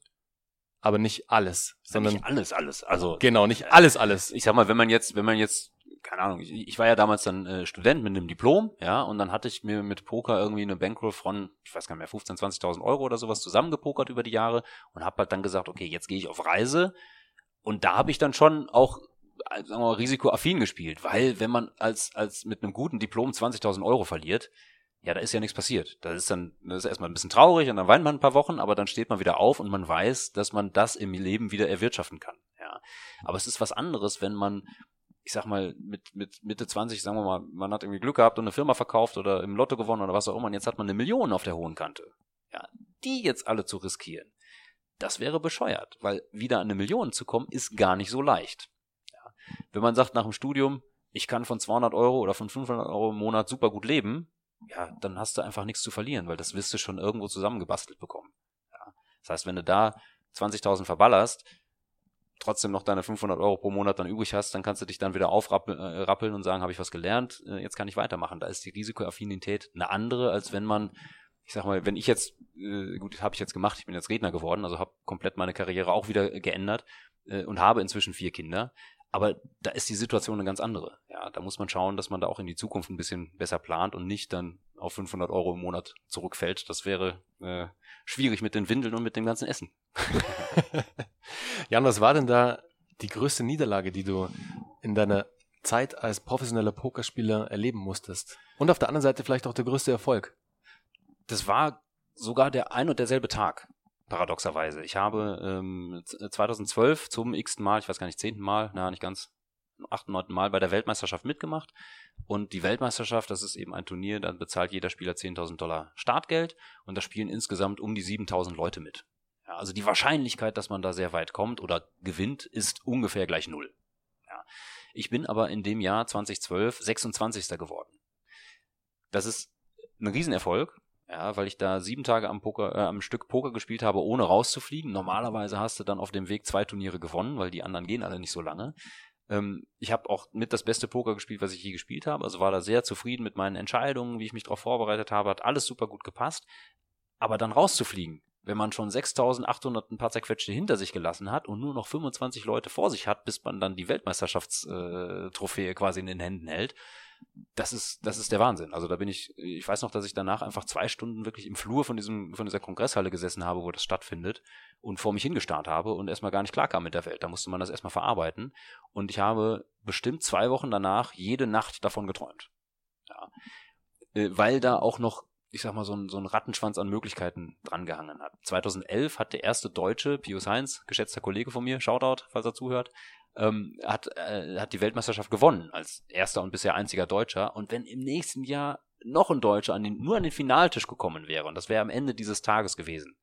aber nicht alles, sondern nicht alles, alles. Also genau, nicht alles, alles. Ich sag mal, wenn man jetzt, wenn man jetzt keine Ahnung, ich, ich war ja damals dann äh, Student mit einem Diplom, ja, und dann hatte ich mir mit Poker irgendwie eine Bankroll von, ich weiß gar nicht mehr, 15, 20.000 Euro oder sowas zusammengepokert über die Jahre und habe halt dann gesagt, okay, jetzt gehe ich auf Reise und da habe ich dann schon auch äh, sagen wir mal, risikoaffin gespielt, weil wenn man als, als mit einem guten Diplom 20.000 Euro verliert, ja, da ist ja nichts passiert. Das ist dann, das ist erstmal ein bisschen traurig und dann weint man ein paar Wochen, aber dann steht man wieder auf und man weiß, dass man das im Leben wieder erwirtschaften kann. Ja. Aber es ist was anderes, wenn man ich sag mal, mit, mit Mitte 20, sagen wir mal, man hat irgendwie Glück gehabt und eine Firma verkauft oder im Lotto gewonnen oder was auch immer, und jetzt hat man eine Million auf der hohen Kante. Ja, die jetzt alle zu riskieren, das wäre bescheuert, weil wieder an eine Million zu kommen, ist gar nicht so leicht. Ja. Wenn man sagt nach dem Studium, ich kann von 200 Euro oder von 500 Euro im Monat super gut leben, ja, dann hast du einfach nichts zu verlieren, weil das wirst du schon irgendwo zusammengebastelt bekommen. Ja. Das heißt, wenn du da 20.000 verballerst, trotzdem noch deine 500 Euro pro Monat dann übrig hast, dann kannst du dich dann wieder aufrappeln äh, und sagen, habe ich was gelernt, äh, jetzt kann ich weitermachen. Da ist die Risikoaffinität eine andere, als wenn man, ich sag mal, wenn ich jetzt, äh, gut, habe ich jetzt gemacht, ich bin jetzt Redner geworden, also habe komplett meine Karriere auch wieder geändert und habe inzwischen vier Kinder. Aber da ist die Situation eine ganz andere. Ja, da muss man schauen, dass man da auch in die Zukunft ein bisschen besser plant und nicht dann auf 500 Euro im Monat zurückfällt. Das wäre äh, schwierig mit den Windeln und mit dem ganzen Essen. Jan, was war denn da die größte Niederlage, die du in deiner Zeit als professioneller Pokerspieler erleben musstest? Und auf der anderen Seite vielleicht auch der größte Erfolg? Das war sogar der ein und derselbe Tag, paradoxerweise. Ich habe ähm, 2012 zum x Mal, ich weiß gar nicht, zehnten Mal, na, nicht ganz, achten, neunten Mal bei der Weltmeisterschaft mitgemacht. Und die Weltmeisterschaft, das ist eben ein Turnier, da bezahlt jeder Spieler 10.000 Dollar Startgeld und da spielen insgesamt um die 7.000 Leute mit. Ja, also die Wahrscheinlichkeit, dass man da sehr weit kommt oder gewinnt, ist ungefähr gleich null. Ja. Ich bin aber in dem Jahr 2012 26. geworden. Das ist ein Riesenerfolg, ja, weil ich da sieben Tage am, Poker, äh, am Stück Poker gespielt habe, ohne rauszufliegen. Normalerweise hast du dann auf dem Weg zwei Turniere gewonnen, weil die anderen gehen alle nicht so lange. Ähm, ich habe auch mit das beste Poker gespielt, was ich je gespielt habe. Also war da sehr zufrieden mit meinen Entscheidungen, wie ich mich darauf vorbereitet habe. Hat alles super gut gepasst. Aber dann rauszufliegen, wenn man schon 6800 ein paar zerquetschte hinter sich gelassen hat und nur noch 25 Leute vor sich hat, bis man dann die Weltmeisterschaftstrophäe äh, quasi in den Händen hält, das ist, das ist der Wahnsinn. Also da bin ich, ich weiß noch, dass ich danach einfach zwei Stunden wirklich im Flur von diesem, von dieser Kongresshalle gesessen habe, wo das stattfindet und vor mich hingestarrt habe und erstmal gar nicht klarkam mit der Welt. Da musste man das erstmal verarbeiten. Und ich habe bestimmt zwei Wochen danach jede Nacht davon geträumt. Ja. Äh, weil da auch noch ich sag mal, so ein, so ein Rattenschwanz an Möglichkeiten drangehangen hat. 2011 hat der erste Deutsche, Pius Heinz, geschätzter Kollege von mir, Shoutout, falls er zuhört, ähm, hat, äh, hat die Weltmeisterschaft gewonnen als erster und bisher einziger Deutscher. Und wenn im nächsten Jahr noch ein Deutscher an den, nur an den Finaltisch gekommen wäre, und das wäre am Ende dieses Tages gewesen,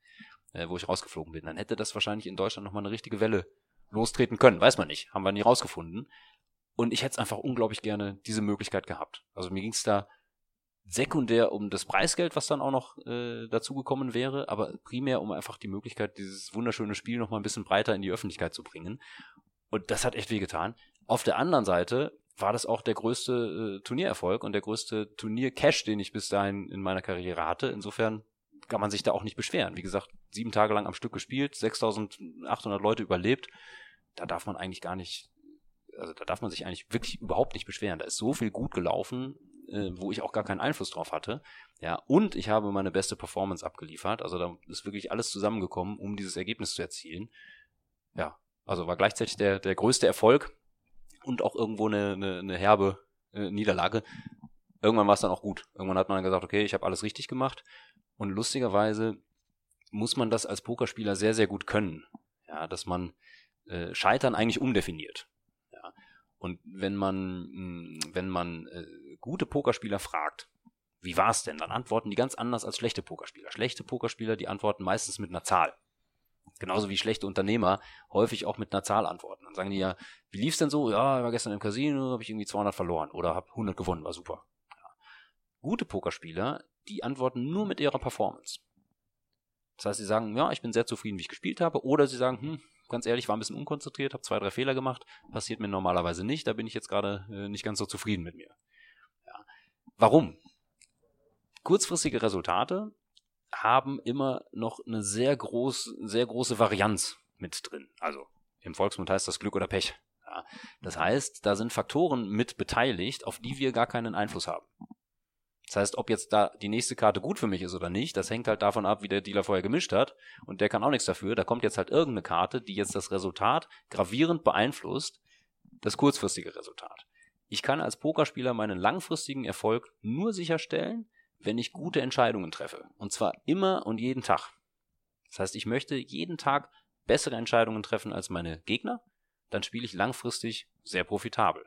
äh, wo ich rausgeflogen bin, dann hätte das wahrscheinlich in Deutschland nochmal eine richtige Welle lostreten können. Weiß man nicht. Haben wir nie rausgefunden. Und ich hätte es einfach unglaublich gerne diese Möglichkeit gehabt. Also mir ging es da sekundär um das Preisgeld, was dann auch noch äh, dazugekommen wäre, aber primär um einfach die Möglichkeit, dieses wunderschöne Spiel noch mal ein bisschen breiter in die Öffentlichkeit zu bringen. Und das hat echt wehgetan. Auf der anderen Seite war das auch der größte äh, Turniererfolg und der größte Turnier-Cash, den ich bis dahin in meiner Karriere hatte. Insofern kann man sich da auch nicht beschweren. Wie gesagt, sieben Tage lang am Stück gespielt, 6800 Leute überlebt. Da darf man eigentlich gar nicht, also da darf man sich eigentlich wirklich überhaupt nicht beschweren. Da ist so viel gut gelaufen, äh, wo ich auch gar keinen Einfluss drauf hatte. Ja, und ich habe meine beste Performance abgeliefert. Also da ist wirklich alles zusammengekommen, um dieses Ergebnis zu erzielen. Ja, also war gleichzeitig der, der größte Erfolg und auch irgendwo eine, eine, eine herbe äh, Niederlage. Irgendwann war es dann auch gut. Irgendwann hat man dann gesagt, okay, ich habe alles richtig gemacht. Und lustigerweise muss man das als Pokerspieler sehr, sehr gut können. Ja, dass man äh, Scheitern eigentlich umdefiniert. Ja. Und wenn man, hm, wenn man äh, gute Pokerspieler fragt, wie war es denn, dann antworten die ganz anders als schlechte Pokerspieler. Schlechte Pokerspieler, die antworten meistens mit einer Zahl. Genauso wie schlechte Unternehmer häufig auch mit einer Zahl antworten. Dann sagen die ja, wie lief's denn so? Ja, ich war gestern im Casino, habe ich irgendwie 200 verloren oder habe 100 gewonnen, war super. Ja. Gute Pokerspieler, die antworten nur mit ihrer Performance. Das heißt, sie sagen, ja, ich bin sehr zufrieden, wie ich gespielt habe, oder sie sagen, hm, ganz ehrlich, war ein bisschen unkonzentriert, habe zwei, drei Fehler gemacht, passiert mir normalerweise nicht, da bin ich jetzt gerade äh, nicht ganz so zufrieden mit mir. Ja. Warum? Kurzfristige Resultate haben immer noch eine sehr groß, sehr große Varianz mit drin. Also im Volksmund heißt das Glück oder Pech. Ja. Das heißt, da sind Faktoren mit beteiligt, auf die wir gar keinen Einfluss haben. Das heißt, ob jetzt da die nächste Karte gut für mich ist oder nicht, das hängt halt davon ab, wie der Dealer vorher gemischt hat. Und der kann auch nichts dafür. Da kommt jetzt halt irgendeine Karte, die jetzt das Resultat gravierend beeinflusst, das kurzfristige Resultat. Ich kann als Pokerspieler meinen langfristigen Erfolg nur sicherstellen, wenn ich gute Entscheidungen treffe. Und zwar immer und jeden Tag. Das heißt, ich möchte jeden Tag bessere Entscheidungen treffen als meine Gegner. Dann spiele ich langfristig sehr profitabel.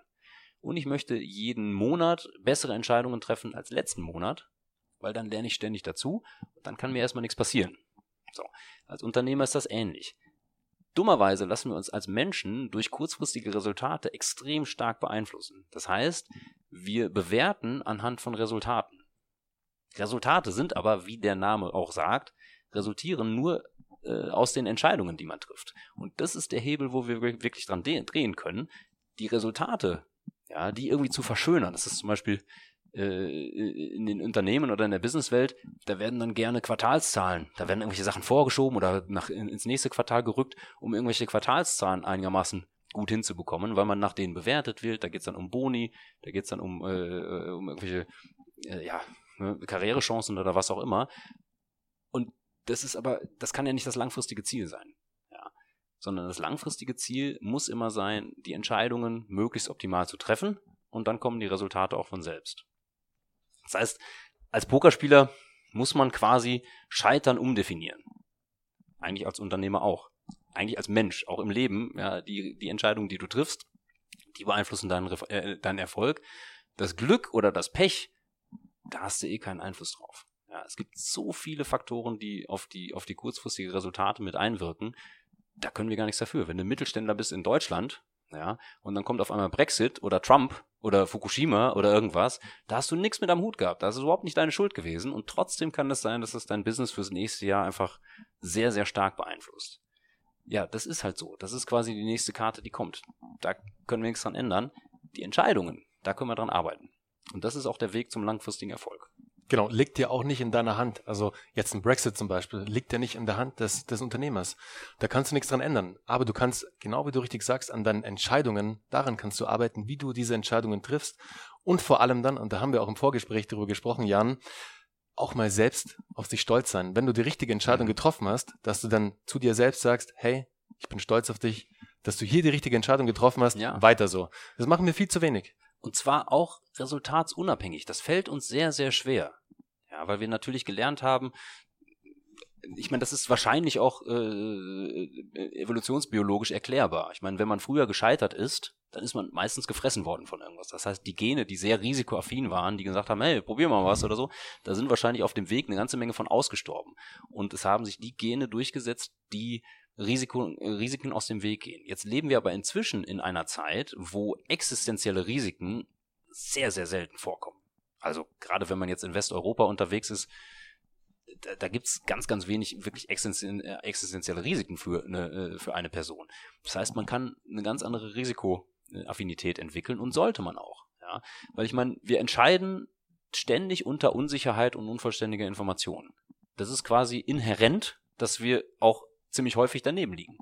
Und ich möchte jeden Monat bessere Entscheidungen treffen als letzten Monat, weil dann lerne ich ständig dazu. Dann kann mir erstmal nichts passieren. So. Als Unternehmer ist das ähnlich. Dummerweise lassen wir uns als Menschen durch kurzfristige Resultate extrem stark beeinflussen. Das heißt, wir bewerten anhand von Resultaten. Resultate sind aber, wie der Name auch sagt, resultieren nur äh, aus den Entscheidungen, die man trifft. Und das ist der Hebel, wo wir wirklich dran drehen können. Die Resultate, ja, die irgendwie zu verschönern. Das ist zum Beispiel äh, in den Unternehmen oder in der Businesswelt, da werden dann gerne Quartalszahlen, da werden irgendwelche Sachen vorgeschoben oder nach, ins nächste Quartal gerückt, um irgendwelche Quartalszahlen einigermaßen gut hinzubekommen, weil man nach denen bewertet wird. Da geht es dann um Boni, da geht es dann um, äh, um irgendwelche äh, ja, ne, Karrierechancen oder was auch immer. Und das ist aber, das kann ja nicht das langfristige Ziel sein. Ja. Sondern das langfristige Ziel muss immer sein, die Entscheidungen möglichst optimal zu treffen und dann kommen die Resultate auch von selbst. Das heißt, als Pokerspieler muss man quasi Scheitern umdefinieren. Eigentlich als Unternehmer auch. Eigentlich als Mensch, auch im Leben. Ja, die, die Entscheidungen, die du triffst, die beeinflussen deinen, äh, deinen Erfolg. Das Glück oder das Pech, da hast du eh keinen Einfluss drauf. Ja, es gibt so viele Faktoren, die auf die, auf die kurzfristige Resultate mit einwirken. Da können wir gar nichts dafür. Wenn du Mittelständler bist in Deutschland, ja, und dann kommt auf einmal Brexit oder Trump oder Fukushima oder irgendwas, da hast du nichts mit am Hut gehabt. Das ist überhaupt nicht deine Schuld gewesen. Und trotzdem kann es das sein, dass es dein Business fürs nächste Jahr einfach sehr, sehr stark beeinflusst. Ja, das ist halt so. Das ist quasi die nächste Karte, die kommt. Da können wir nichts dran ändern. Die Entscheidungen, da können wir dran arbeiten. Und das ist auch der Weg zum langfristigen Erfolg. Genau, liegt ja auch nicht in deiner Hand. Also jetzt ein Brexit zum Beispiel, liegt ja nicht in der Hand des, des Unternehmers. Da kannst du nichts dran ändern. Aber du kannst, genau wie du richtig sagst, an deinen Entscheidungen, daran kannst du arbeiten, wie du diese Entscheidungen triffst. Und vor allem dann, und da haben wir auch im Vorgespräch darüber gesprochen, Jan, auch mal selbst auf sich stolz sein. Wenn du die richtige Entscheidung mhm. getroffen hast, dass du dann zu dir selbst sagst, hey, ich bin stolz auf dich, dass du hier die richtige Entscheidung getroffen hast, ja. weiter so. Das machen wir viel zu wenig. Und zwar auch resultatsunabhängig. Das fällt uns sehr, sehr schwer. Ja, weil wir natürlich gelernt haben, ich meine, das ist wahrscheinlich auch äh, evolutionsbiologisch erklärbar. Ich meine, wenn man früher gescheitert ist, dann ist man meistens gefressen worden von irgendwas. Das heißt, die Gene, die sehr risikoaffin waren, die gesagt haben, hey, probier mal was oder so, da sind wahrscheinlich auf dem Weg eine ganze Menge von ausgestorben. Und es haben sich die Gene durchgesetzt, die Risiko, Risiken aus dem Weg gehen. Jetzt leben wir aber inzwischen in einer Zeit, wo existenzielle Risiken sehr, sehr selten vorkommen. Also gerade wenn man jetzt in Westeuropa unterwegs ist, da, da gibt es ganz, ganz wenig wirklich äh, existenzielle Risiken für eine, äh, für eine Person. Das heißt, man kann eine ganz andere Risikoaffinität entwickeln und sollte man auch. Ja? Weil ich meine, wir entscheiden ständig unter Unsicherheit und unvollständiger Informationen. Das ist quasi inhärent, dass wir auch ziemlich häufig daneben liegen.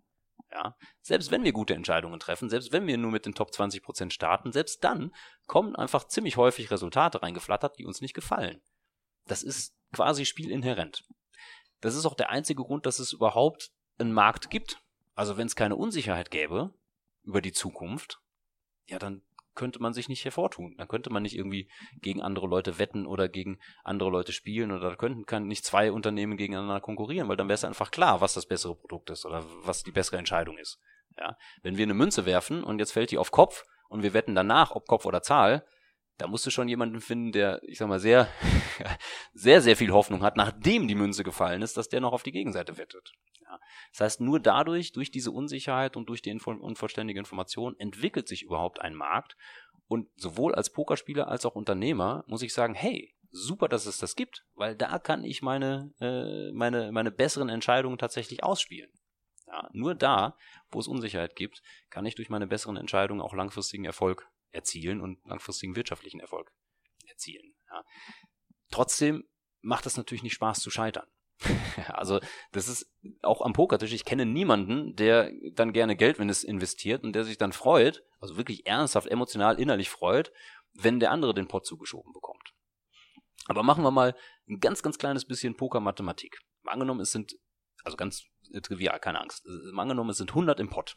Ja, selbst wenn wir gute Entscheidungen treffen, selbst wenn wir nur mit den Top 20 Prozent starten, selbst dann kommen einfach ziemlich häufig Resultate reingeflattert, die uns nicht gefallen. Das ist quasi spielinhärent. Das ist auch der einzige Grund, dass es überhaupt einen Markt gibt. Also wenn es keine Unsicherheit gäbe über die Zukunft, ja, dann könnte man sich nicht hervortun. Dann könnte man nicht irgendwie gegen andere Leute wetten oder gegen andere Leute spielen oder da könnten kann nicht zwei Unternehmen gegeneinander konkurrieren, weil dann wäre es einfach klar, was das bessere Produkt ist oder was die bessere Entscheidung ist. Ja, wenn wir eine Münze werfen und jetzt fällt die auf Kopf und wir wetten danach, ob Kopf oder Zahl, da musst du schon jemanden finden, der, ich sag mal, sehr, sehr, sehr viel Hoffnung hat, nachdem die Münze gefallen ist, dass der noch auf die Gegenseite wettet. Ja. Das heißt, nur dadurch, durch diese Unsicherheit und durch die Info unvollständige Information entwickelt sich überhaupt ein Markt. Und sowohl als Pokerspieler als auch Unternehmer muss ich sagen, hey, super, dass es das gibt, weil da kann ich meine, äh, meine, meine besseren Entscheidungen tatsächlich ausspielen. Ja, nur da, wo es Unsicherheit gibt, kann ich durch meine besseren Entscheidungen auch langfristigen Erfolg erzielen und langfristigen wirtschaftlichen Erfolg erzielen. Ja. Trotzdem macht es natürlich nicht Spaß zu scheitern. also das ist auch am Pokertisch. Ich kenne niemanden, der dann gerne Geld, wenn es investiert und der sich dann freut, also wirklich ernsthaft, emotional, innerlich freut, wenn der andere den Pot zugeschoben bekommt. Aber machen wir mal ein ganz, ganz kleines bisschen Poker-Mathematik. Angenommen, es sind, also ganz trivial, keine Angst. Angenommen, es sind 100 im Pot.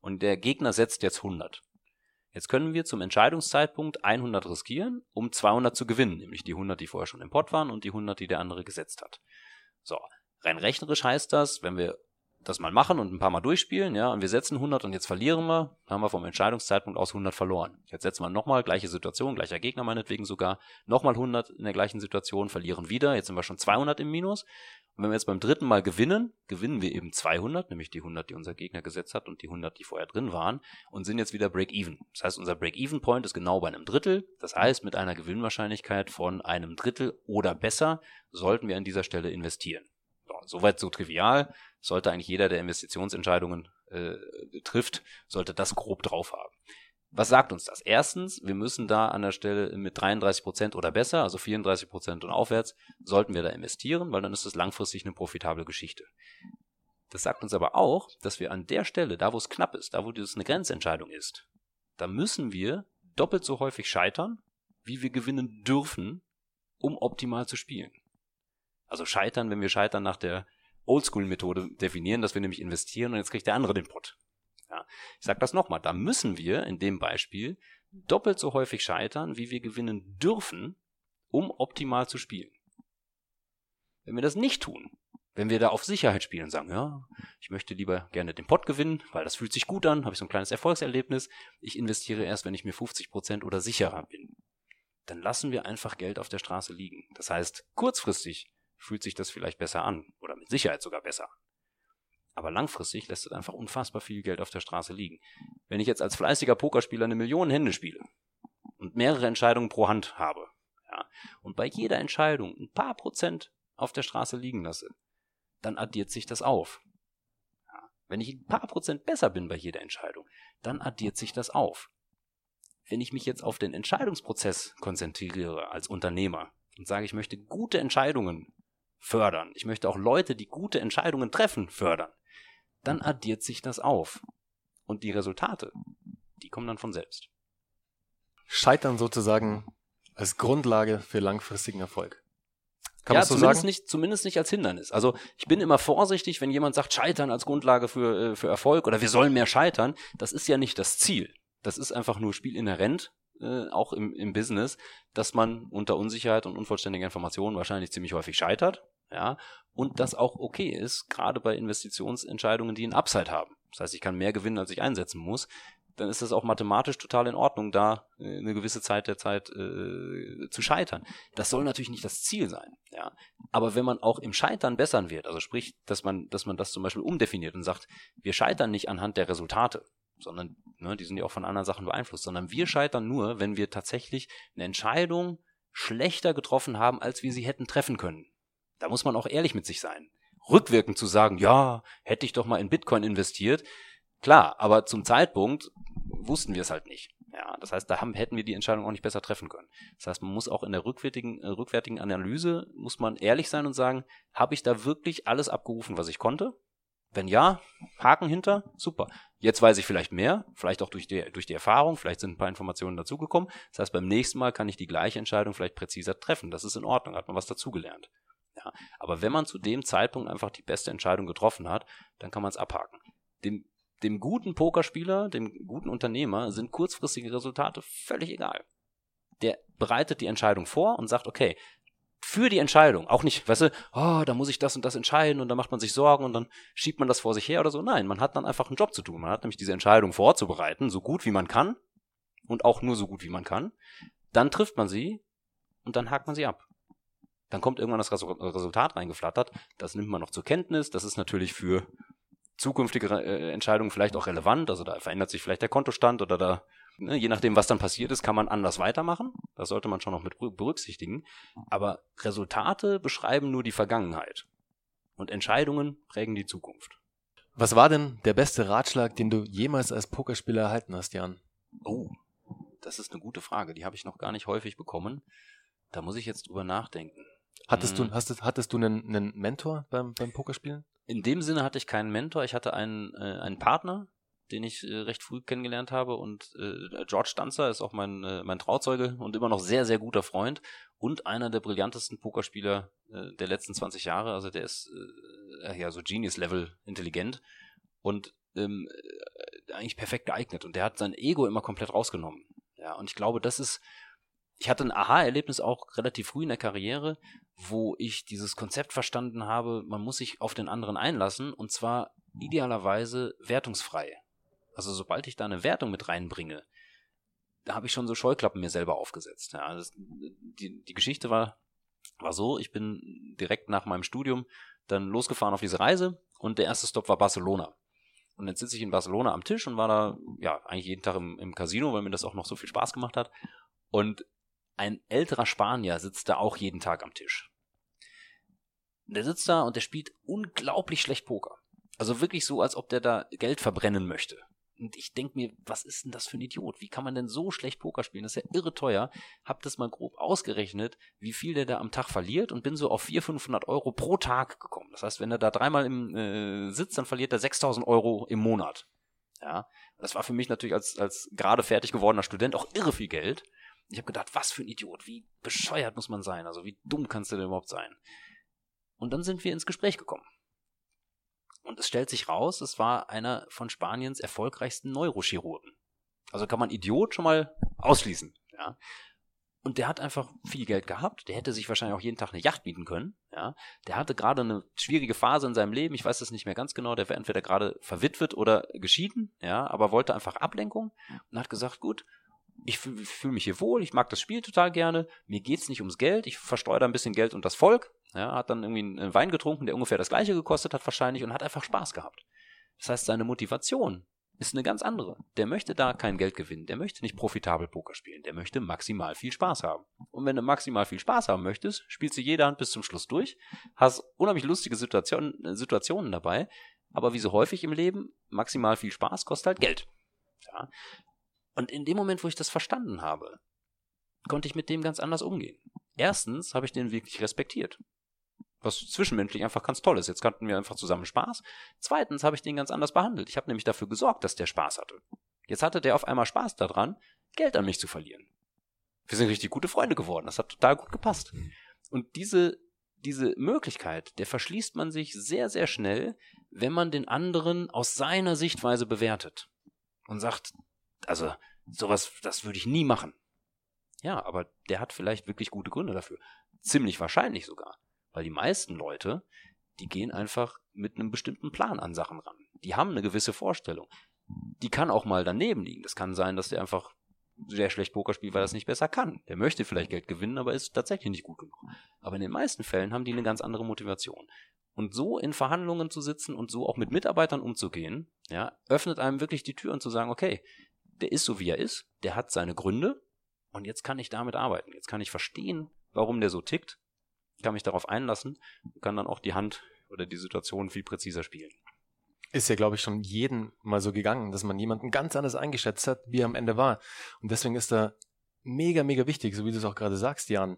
Und der Gegner setzt jetzt 100. Jetzt können wir zum Entscheidungszeitpunkt 100 riskieren, um 200 zu gewinnen, nämlich die 100, die vorher schon im Pot waren und die 100, die der andere gesetzt hat. So, rein rechnerisch heißt das, wenn wir das mal machen und ein paar Mal durchspielen, ja, und wir setzen 100 und jetzt verlieren wir, haben wir vom Entscheidungszeitpunkt aus 100 verloren. Jetzt setzen wir nochmal, gleiche Situation, gleicher Gegner meinetwegen sogar, nochmal 100 in der gleichen Situation, verlieren wieder, jetzt sind wir schon 200 im Minus. Und wenn wir jetzt beim dritten Mal gewinnen, gewinnen wir eben 200, nämlich die 100, die unser Gegner gesetzt hat und die 100, die vorher drin waren, und sind jetzt wieder Break-Even. Das heißt, unser Break-Even-Point ist genau bei einem Drittel. Das heißt, mit einer Gewinnwahrscheinlichkeit von einem Drittel oder besser sollten wir an dieser Stelle investieren. So, soweit so trivial. Sollte eigentlich jeder, der Investitionsentscheidungen äh, trifft, sollte das grob drauf haben. Was sagt uns das? Erstens, wir müssen da an der Stelle mit 33 Prozent oder besser, also 34 Prozent und aufwärts, sollten wir da investieren, weil dann ist es langfristig eine profitable Geschichte. Das sagt uns aber auch, dass wir an der Stelle, da wo es knapp ist, da wo das eine Grenzentscheidung ist, da müssen wir doppelt so häufig scheitern, wie wir gewinnen dürfen, um optimal zu spielen. Also scheitern, wenn wir scheitern nach der Oldschool-Methode definieren, dass wir nämlich investieren und jetzt kriegt der andere den Pott. Ja, ich sage das nochmal, da müssen wir in dem Beispiel doppelt so häufig scheitern, wie wir gewinnen dürfen, um optimal zu spielen. Wenn wir das nicht tun, wenn wir da auf Sicherheit spielen und sagen, ja, ich möchte lieber gerne den Pot gewinnen, weil das fühlt sich gut an, habe ich so ein kleines Erfolgserlebnis, ich investiere erst, wenn ich mir 50% oder sicherer bin, dann lassen wir einfach Geld auf der Straße liegen. Das heißt, kurzfristig fühlt sich das vielleicht besser an oder mit Sicherheit sogar besser. Aber langfristig lässt es einfach unfassbar viel Geld auf der Straße liegen. Wenn ich jetzt als fleißiger Pokerspieler eine Million Hände spiele und mehrere Entscheidungen pro Hand habe, ja, und bei jeder Entscheidung ein paar Prozent auf der Straße liegen lasse, dann addiert sich das auf. Ja, wenn ich ein paar Prozent besser bin bei jeder Entscheidung, dann addiert sich das auf. Wenn ich mich jetzt auf den Entscheidungsprozess konzentriere als Unternehmer und sage, ich möchte gute Entscheidungen fördern, ich möchte auch Leute, die gute Entscheidungen treffen, fördern, dann addiert sich das auf. Und die Resultate, die kommen dann von selbst. Scheitern sozusagen als Grundlage für langfristigen Erfolg. Kann ja, so zumindest, sagen? Nicht, zumindest nicht als Hindernis. Also ich bin immer vorsichtig, wenn jemand sagt, Scheitern als Grundlage für, äh, für Erfolg oder wir sollen mehr scheitern. Das ist ja nicht das Ziel. Das ist einfach nur spielinhärent, äh, auch im, im Business, dass man unter Unsicherheit und unvollständiger Informationen wahrscheinlich ziemlich häufig scheitert ja, und das auch okay ist, gerade bei Investitionsentscheidungen, die einen Upside haben. Das heißt, ich kann mehr gewinnen, als ich einsetzen muss. Dann ist das auch mathematisch total in Ordnung, da äh, eine gewisse Zeit der Zeit äh, zu scheitern. Das soll natürlich nicht das Ziel sein, ja. Aber wenn man auch im Scheitern bessern wird, also sprich, dass man, dass man das zum Beispiel umdefiniert und sagt, wir scheitern nicht anhand der Resultate, sondern ne, die sind ja auch von anderen Sachen beeinflusst, sondern wir scheitern nur, wenn wir tatsächlich eine Entscheidung schlechter getroffen haben, als wir sie hätten treffen können Da muss man auch ehrlich mit sich sein. Rückwirkend zu sagen, ja, hätte ich doch mal in Bitcoin investiert. Klar, aber zum Zeitpunkt wussten wir es halt nicht. Ja, das heißt, da haben, hätten wir die Entscheidung auch nicht besser treffen können. Das heißt, man muss auch in der rückwärtigen, äh, rückwärtigen Analyse, muss man ehrlich sein und sagen, habe ich da wirklich alles abgerufen, was ich konnte? Wenn ja, Haken hinter, super. Jetzt weiß ich vielleicht mehr, vielleicht auch durch die, durch die Erfahrung, vielleicht sind ein paar Informationen dazugekommen. Das heißt, beim nächsten Mal kann ich die gleiche Entscheidung vielleicht präziser treffen. Das ist in Ordnung, hat man was dazugelernt. Ja, aber wenn man zu dem Zeitpunkt einfach die beste Entscheidung getroffen hat, dann kann man es abhaken. Dem dem guten Pokerspieler, dem guten Unternehmer sind kurzfristige Resultate völlig egal. Der bereitet die Entscheidung vor und sagt, okay, für die Entscheidung, auch nicht, weißt du, oh, da muss ich das und das entscheiden und dann macht man sich Sorgen und dann schiebt man das vor sich her oder so. Nein, man hat dann einfach einen Job zu tun. Man hat nämlich diese Entscheidung vorzubereiten, so gut wie man kann und auch nur so gut wie man kann. Dann trifft man sie und dann hakt man sie ab. Dann kommt irgendwann das Resultat reingeflattert. Das nimmt man noch zur Kenntnis. Das ist natürlich für zukünftige äh, Entscheidungen vielleicht auch relevant. Also da verändert sich vielleicht der Kontostand oder da, ne, je nachdem, was dann passiert ist, kann man anders weitermachen. Das sollte man schon noch mit berücksichtigen. Aber Resultate beschreiben nur die Vergangenheit. Und Entscheidungen prägen die Zukunft. Was war denn der beste Ratschlag, den du jemals als Pokerspieler erhalten hast, Jan? Oh, das ist eine gute Frage. Die habe ich noch gar nicht häufig bekommen. Da muss ich jetzt drüber nachdenken. Hattest du, hast, hattest du einen, einen Mentor beim, beim Pokerspielen? in dem Sinne hatte ich keinen Mentor, ich hatte einen, äh, einen Partner, den ich äh, recht früh kennengelernt habe und äh, George Stanzer ist auch mein, äh, mein Trauzeuge und immer noch sehr, sehr guter Freund und einer der brillantesten Pokerspieler äh, der letzten 20 Jahre, also der ist äh, ja so Genius-Level intelligent und ähm, äh, eigentlich perfekt geeignet und der hat sein Ego immer komplett rausgenommen. Ja, und ich glaube, das ist ich hatte ein Aha-Erlebnis auch relativ früh in der Karriere, wo ich dieses Konzept verstanden habe, man muss sich auf den anderen einlassen und zwar idealerweise wertungsfrei. Also sobald ich da eine Wertung mit reinbringe, da habe ich schon so Scheuklappen mir selber aufgesetzt. Ja, das, die, die Geschichte war, war so, ich bin direkt nach meinem Studium dann losgefahren auf diese Reise und der erste Stop war Barcelona. Und jetzt sitze ich in Barcelona am Tisch und war da, ja, eigentlich jeden Tag im, im Casino, weil mir das auch noch so viel Spaß gemacht hat. Und ein älterer Spanier sitzt da auch jeden Tag am Tisch. Der sitzt da und der spielt unglaublich schlecht Poker. Also wirklich so, als ob der da Geld verbrennen möchte. Und ich denke mir, was ist denn das für ein Idiot? Wie kann man denn so schlecht Poker spielen? Das ist ja irre teuer. Hab das mal grob ausgerechnet, wie viel der da am Tag verliert und bin so auf 400, 500 Euro pro Tag gekommen. Das heißt, wenn er da dreimal im äh, sitzt, dann verliert er 6000 Euro im Monat. Ja, das war für mich natürlich als, als gerade fertig gewordener Student auch irre viel Geld. Ich habe gedacht, was für ein Idiot, wie bescheuert muss man sein, also wie dumm kannst du denn überhaupt sein? Und dann sind wir ins Gespräch gekommen. Und es stellt sich raus, es war einer von Spaniens erfolgreichsten Neurochirurgen. Also kann man Idiot schon mal ausschließen, ja. Und der hat einfach viel Geld gehabt. Der hätte sich wahrscheinlich auch jeden Tag eine Yacht mieten können. Ja, der hatte gerade eine schwierige Phase in seinem Leben. Ich weiß es nicht mehr ganz genau. Der wäre entweder gerade verwitwet oder geschieden. Ja, aber wollte einfach Ablenkung und hat gesagt, gut, ich fühle fühl mich hier wohl, ich mag das Spiel total gerne, mir geht's nicht ums Geld, ich versteuere da ein bisschen Geld und das Volk. Ja, hat dann irgendwie einen Wein getrunken, der ungefähr das gleiche gekostet hat wahrscheinlich und hat einfach Spaß gehabt. Das heißt, seine Motivation ist eine ganz andere. Der möchte da kein Geld gewinnen, der möchte nicht profitabel Poker spielen, der möchte maximal viel Spaß haben. Und wenn du maximal viel Spaß haben möchtest, spielst du jede Hand bis zum Schluss durch, hast unheimlich lustige Situationen, äh, Situationen dabei, aber wie so häufig im Leben, maximal viel Spaß kostet halt Geld. Ja. Und in dem Moment, wo ich das verstanden habe, konnte ich mit dem ganz anders umgehen. Erstens habe ich den wirklich respektiert. Was zwischenmenschlich einfach ganz toll ist. Jetzt kannten wir einfach zusammen Spaß. Zweitens habe ich den ganz anders behandelt. Ich habe nämlich dafür gesorgt, dass der Spaß hatte. Jetzt hatte der auf einmal Spaß daran, Geld an mich zu verlieren. Wir sind richtig gute Freunde geworden. Das hat total gut gepasst. Und diese, diese Möglichkeit, der verschließt man sich sehr, sehr schnell, wenn man den anderen aus seiner Sichtweise bewertet. Und sagt, also, sowas, das würde ich nie machen. Ja, aber der hat vielleicht wirklich gute Gründe dafür. Ziemlich wahrscheinlich sogar. Weil die meisten Leute, die gehen einfach mit einem bestimmten Plan an Sachen ran. Die haben eine gewisse Vorstellung. Die kann auch mal daneben liegen. Das kann sein, dass der einfach sehr schlecht Poker spielt, weil er es nicht besser kann. Der möchte vielleicht Geld gewinnen, aber ist tatsächlich nicht gut genug. Aber in den meisten Fällen haben die eine ganz andere Motivation. Und so in Verhandlungen zu sitzen und so auch mit Mitarbeitern umzugehen, ja, öffnet einem wirklich die Tür und zu sagen, okay, der ist so wie er ist, der hat seine Gründe und jetzt kann ich damit arbeiten. Jetzt kann ich verstehen, warum der so tickt kann mich darauf einlassen, kann dann auch die Hand oder die Situation viel präziser spielen. Ist ja, glaube ich, schon jeden mal so gegangen, dass man jemanden ganz anders eingeschätzt hat, wie er am Ende war. Und deswegen ist da mega, mega wichtig, so wie du es auch gerade sagst, Jan,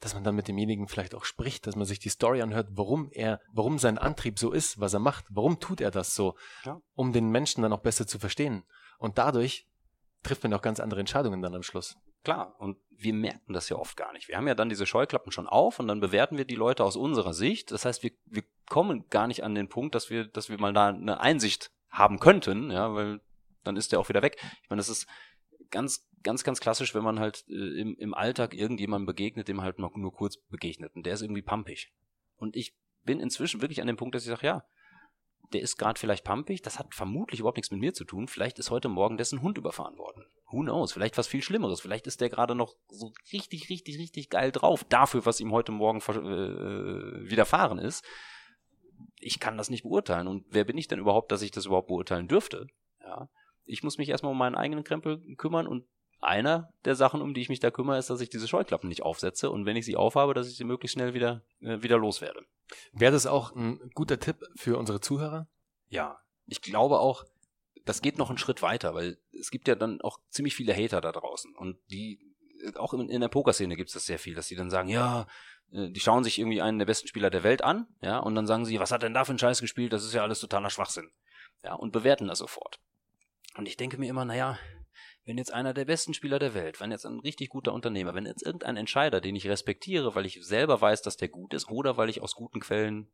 dass man dann mit demjenigen vielleicht auch spricht, dass man sich die Story anhört, warum er, warum sein Antrieb so ist, was er macht, warum tut er das so, ja. um den Menschen dann auch besser zu verstehen. Und dadurch trifft man auch ganz andere Entscheidungen dann am Schluss. Klar, und wir merken das ja oft gar nicht. Wir haben ja dann diese Scheuklappen schon auf und dann bewerten wir die Leute aus unserer Sicht. Das heißt, wir, wir kommen gar nicht an den Punkt, dass wir, dass wir mal da eine Einsicht haben könnten, ja, weil dann ist der auch wieder weg. Ich meine, das ist ganz, ganz, ganz klassisch, wenn man halt äh, im, im Alltag irgendjemandem begegnet, dem halt nur kurz begegnet und der ist irgendwie pampig. Und ich bin inzwischen wirklich an dem Punkt, dass ich sage, ja, der ist gerade vielleicht pampig, das hat vermutlich überhaupt nichts mit mir zu tun. Vielleicht ist heute Morgen dessen Hund überfahren worden. Who knows? Vielleicht was viel Schlimmeres. Vielleicht ist der gerade noch so richtig, richtig, richtig geil drauf dafür, was ihm heute Morgen äh, widerfahren ist. Ich kann das nicht beurteilen. Und wer bin ich denn überhaupt, dass ich das überhaupt beurteilen dürfte? Ja. Ich muss mich erstmal um meinen eigenen Krempel kümmern und einer der Sachen, um die ich mich da kümmere, ist, dass ich diese Scheuklappen nicht aufsetze und wenn ich sie aufhabe, dass ich sie möglichst schnell wieder, äh, wieder loswerde. Wäre das auch ein guter Tipp für unsere Zuhörer? Ja, ich glaube auch, das geht noch einen Schritt weiter, weil es gibt ja dann auch ziemlich viele Hater da draußen und die, auch in, in der Pokerszene gibt es das sehr viel, dass die dann sagen, ja, äh, die schauen sich irgendwie einen der besten Spieler der Welt an, ja, und dann sagen sie, was hat denn da für ein Scheiß gespielt? Das ist ja alles totaler Schwachsinn. Ja, und bewerten das sofort. Und ich denke mir immer, naja, wenn jetzt einer der besten Spieler der Welt, wenn jetzt ein richtig guter Unternehmer, wenn jetzt irgendein Entscheider, den ich respektiere, weil ich selber weiß, dass der gut ist, oder weil ich aus guten Quellen